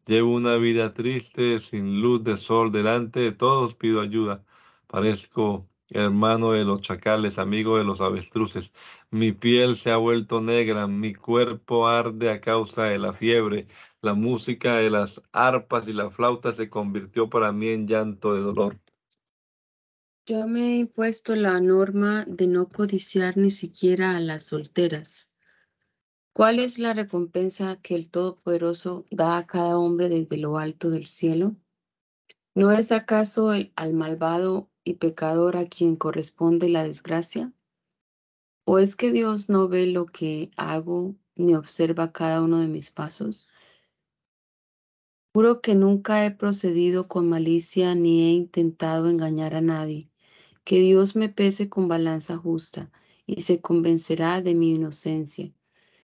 A: Llevo una vida triste, sin luz de sol delante de todos pido ayuda. Parezco hermano de los chacales, amigo de los avestruces. Mi piel se ha vuelto negra, mi cuerpo arde a causa de la fiebre. La música de las arpas y la flauta se convirtió para mí en llanto de dolor.
B: Yo me he impuesto la norma de no codiciar ni siquiera a las solteras ¿Cuál es la recompensa que el Todopoderoso da a cada hombre desde lo alto del cielo? ¿No es acaso al malvado y pecador a quien corresponde la desgracia? ¿O es que Dios no ve lo que hago ni observa cada uno de mis pasos? Juro que nunca he procedido con malicia ni he intentado engañar a nadie. Que Dios me pese con balanza justa y se convencerá de mi inocencia.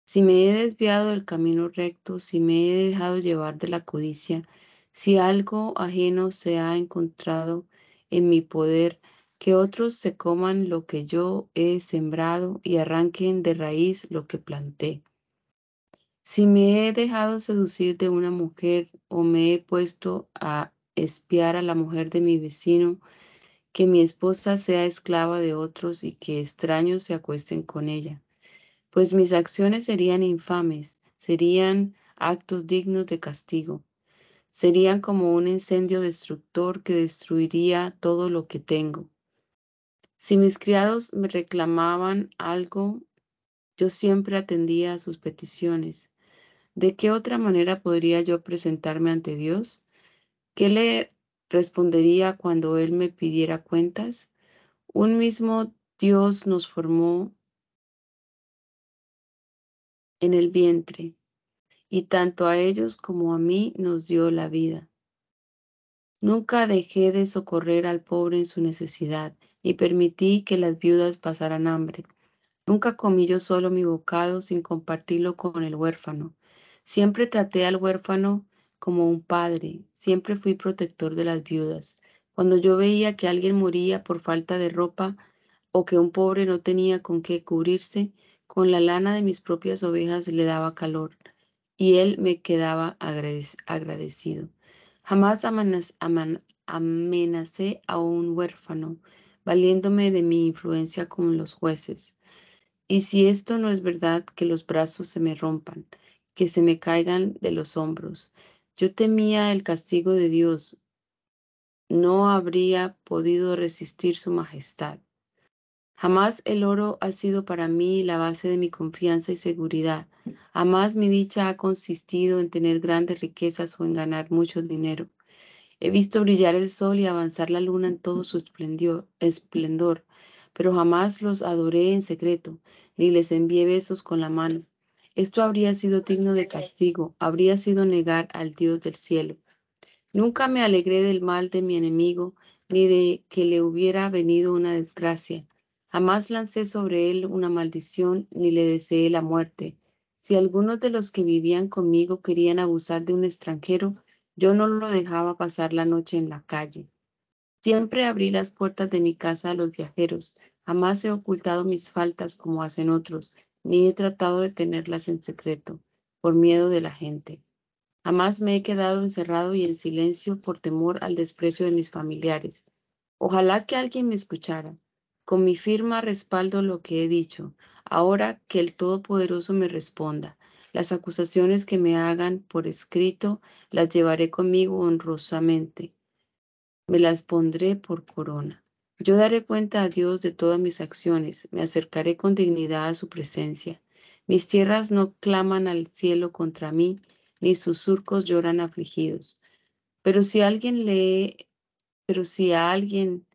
B: Si me he desviado del camino recto, si me he dejado llevar de la codicia, si algo ajeno se ha encontrado en mi poder, que otros se coman lo que yo he sembrado y arranquen de raíz lo que planté. Si me he dejado seducir de una mujer o me he puesto a espiar a la mujer de mi vecino, que mi esposa sea esclava de otros y que extraños se acuesten con ella pues mis acciones serían infames, serían actos dignos de castigo, serían como un incendio destructor que destruiría todo lo que tengo. Si mis criados me reclamaban algo, yo siempre atendía a sus peticiones. ¿De qué otra manera podría yo presentarme ante Dios? ¿Qué le respondería cuando Él me pidiera cuentas? Un mismo Dios nos formó en el vientre, y tanto a ellos como a mí nos dio la vida. Nunca dejé de socorrer al pobre en su necesidad, y permití que las viudas pasaran hambre. Nunca comí yo solo mi bocado sin compartirlo con el huérfano. Siempre traté al huérfano como un padre, siempre fui protector de las viudas. Cuando yo veía que alguien moría por falta de ropa o que un pobre no tenía con qué cubrirse, con la lana de mis propias ovejas le daba calor, y él me quedaba agradecido. Jamás amenacé a un huérfano, valiéndome de mi influencia con los jueces. Y si esto no es verdad, que los brazos se me rompan, que se me caigan de los hombros. Yo temía el castigo de Dios. No habría podido resistir su majestad. Jamás el oro ha sido para mí la base de mi confianza y seguridad. Jamás mi dicha ha consistido en tener grandes riquezas o en ganar mucho dinero. He visto brillar el sol y avanzar la luna en todo su esplendor, pero jamás los adoré en secreto, ni les envié besos con la mano. Esto habría sido digno de castigo, habría sido negar al Dios del cielo. Nunca me alegré del mal de mi enemigo, ni de que le hubiera venido una desgracia. Jamás lancé sobre él una maldición ni le deseé la muerte. Si algunos de los que vivían conmigo querían abusar de un extranjero, yo no lo dejaba pasar la noche en la calle. Siempre abrí las puertas de mi casa a los viajeros. Jamás he ocultado mis faltas como hacen otros, ni he tratado de tenerlas en secreto, por miedo de la gente. Jamás me he quedado encerrado y en silencio por temor al desprecio de mis familiares. Ojalá que alguien me escuchara. Con mi firma respaldo lo que he dicho. Ahora que el Todopoderoso me responda, las acusaciones que me hagan por escrito las llevaré conmigo honrosamente. Me las pondré por corona. Yo daré cuenta a Dios de todas mis acciones, me acercaré con dignidad a su presencia. Mis tierras no claman al cielo contra mí, ni sus surcos lloran afligidos. Pero si alguien le, pero si a alguien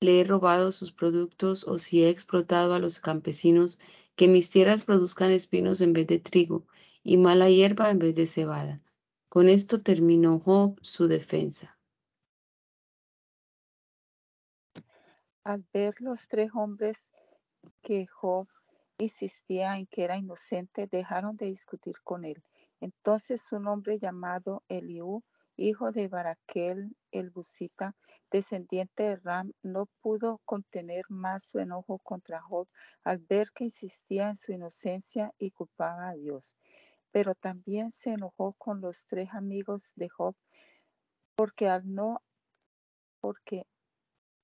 B: le he robado sus productos o si he explotado a los campesinos, que mis tierras produzcan espinos en vez de trigo y mala hierba en vez de cebada. Con esto terminó Job su defensa.
C: Al ver los tres hombres que Job insistía en que era inocente, dejaron de discutir con él. Entonces un hombre llamado Eliú hijo de Baraquel el Busita, descendiente de Ram, no pudo contener más su enojo contra Job al ver que insistía en su inocencia y culpaba a Dios. Pero también se enojó con los tres amigos de Job porque al no porque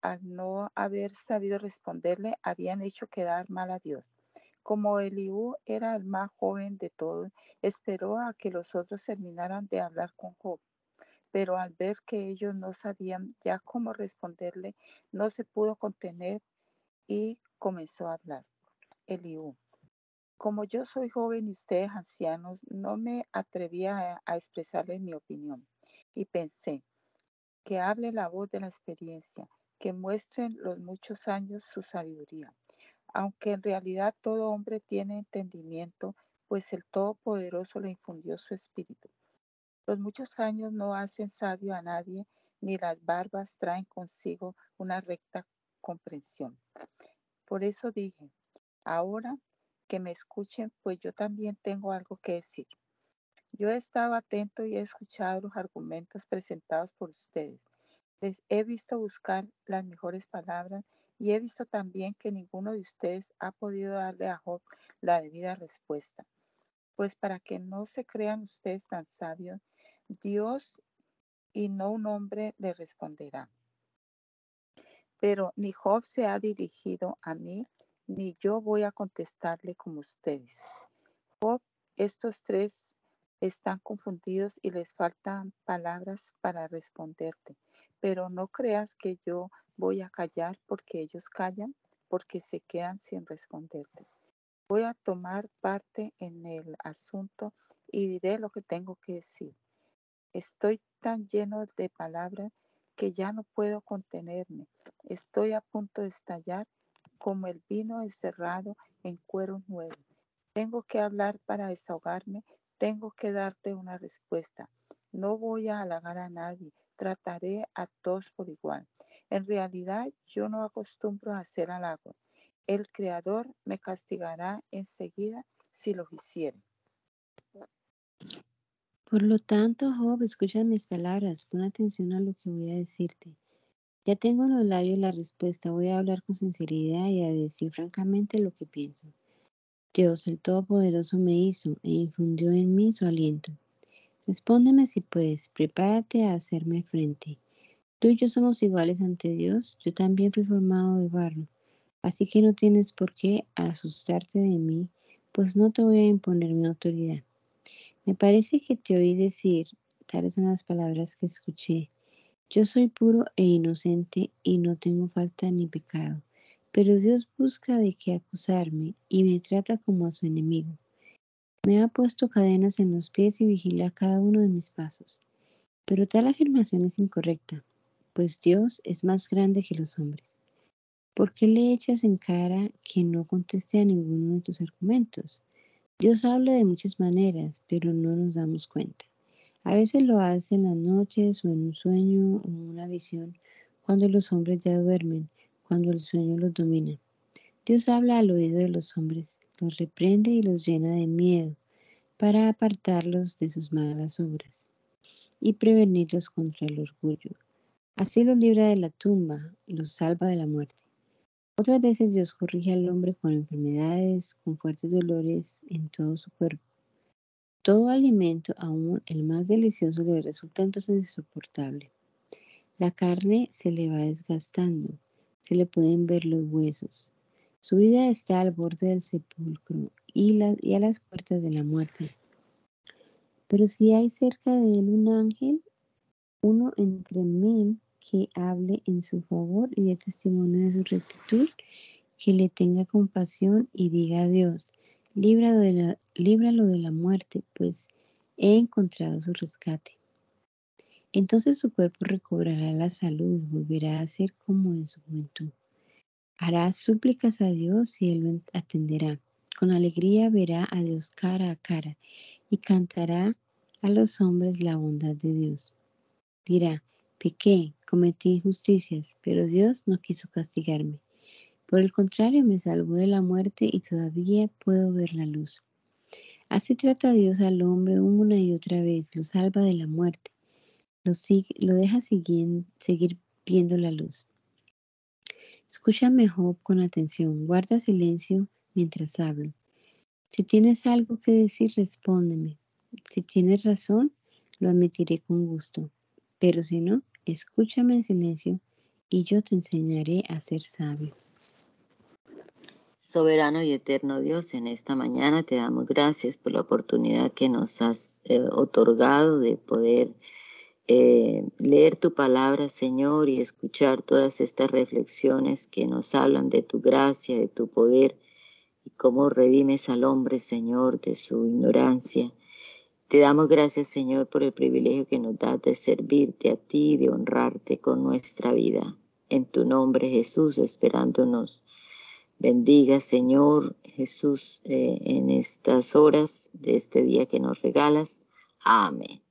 C: al no haber sabido responderle habían hecho quedar mal a Dios. Como Eliú era el más joven de todos, esperó a que los otros terminaran de hablar con Job pero al ver que ellos no sabían ya cómo responderle, no se pudo contener y comenzó a hablar. Eliú, Como yo soy joven y ustedes ancianos, no me atrevía a, a expresarles mi opinión y pensé que hable la voz de la experiencia, que muestren los muchos años su sabiduría. Aunque en realidad todo hombre tiene entendimiento, pues el Todopoderoso le infundió su espíritu. Los muchos años no hacen sabio a nadie, ni las barbas traen consigo una recta comprensión. Por eso dije, ahora que me escuchen, pues yo también tengo algo que decir. Yo he estado atento y he escuchado los argumentos presentados por ustedes. Les he visto buscar las mejores palabras y he visto también que ninguno de ustedes ha podido darle a Job la debida respuesta. Pues para que no se crean ustedes tan sabios, Dios y no un hombre le responderá. Pero ni Job se ha dirigido a mí, ni yo voy a contestarle como ustedes. Job, estos tres están confundidos y les faltan palabras para responderte. Pero no creas que yo voy a callar porque ellos callan, porque se quedan sin responderte. Voy a tomar parte en el asunto y diré lo que tengo que decir. Estoy tan lleno de palabras que ya no puedo contenerme. Estoy a punto de estallar como el vino encerrado en cuero nuevo. Tengo que hablar para desahogarme, tengo que darte una respuesta. No voy a halagar a nadie, trataré a todos por igual. En realidad yo no acostumbro a hacer halagos. El Creador me castigará enseguida si lo hiciere.
D: Por lo tanto, Job, escucha mis palabras, pon atención a lo que voy a decirte. Ya tengo en los labios la respuesta, voy a hablar con sinceridad y a decir francamente lo que pienso. Dios el Todopoderoso me hizo e infundió en mí su aliento. Respóndeme si puedes, prepárate a hacerme frente. Tú y yo somos iguales ante Dios, yo también fui formado de barro, así que no tienes por qué asustarte de mí, pues no te voy a imponer mi autoridad. Me parece que te oí decir, tales son las palabras que escuché, yo soy puro e inocente y no tengo falta ni pecado, pero Dios busca de qué acusarme y me trata como a su enemigo. Me ha puesto cadenas en los pies y vigila cada uno de mis pasos. Pero tal afirmación es incorrecta, pues Dios es más grande que los hombres. ¿Por qué le echas en cara que no conteste a ninguno de tus argumentos? Dios habla de muchas maneras, pero no nos damos cuenta. A veces lo hace en las noches o en un sueño o una visión, cuando los hombres ya duermen, cuando el sueño los domina. Dios habla al oído de los hombres, los reprende y los llena de miedo para apartarlos de sus malas obras y prevenirlos contra el orgullo. Así los libra de la tumba, los salva de la muerte. Otras veces Dios corrige al hombre con enfermedades, con fuertes dolores en todo su cuerpo. Todo alimento, aún el más delicioso, le resulta entonces insoportable. La carne se le va desgastando, se le pueden ver los huesos. Su vida está al borde del sepulcro y, a las puertas de la muerte. Pero si hay cerca de él un ángel, uno entre mil que hable en su favor y dé testimonio de su rectitud, que le tenga compasión y diga a Dios, líbralo de la, líbralo de la muerte, pues he encontrado su rescate. Entonces su cuerpo recobrará la salud, volverá a ser como en su juventud. Hará súplicas a Dios y Él lo atenderá. Con alegría verá a Dios cara a cara y cantará a los hombres la bondad de Dios. Dirá, pequé, cometí injusticias, pero Dios no quiso castigarme. Por el contrario, me salvó de la muerte y todavía puedo ver la luz. Así trata Dios al hombre una y otra vez, lo salva de la muerte, lo, lo deja seguir, viendo la luz. Escúchame, Job, con atención, guarda silencio mientras hablo. Si tienes algo que decir, respóndeme. Si tienes razón, lo admitiré con gusto. Pero si no, escúchame en silencio y yo te enseñaré a ser sabio.
E: Soberano y eterno Dios, en esta mañana te damos gracias por la oportunidad que nos has eh, otorgado de poder eh, leer tu palabra, Señor, y escuchar todas estas reflexiones que nos hablan de tu gracia, de tu poder y cómo redimes al hombre, Señor, de su ignorancia. Te damos gracias, Señor, por el privilegio que nos das de servirte a ti de honrarte con nuestra vida. En tu nombre, Jesús, esperándonos. Bendiga, Señor Jesús, eh, en estas horas de este día que nos regalas. Amén.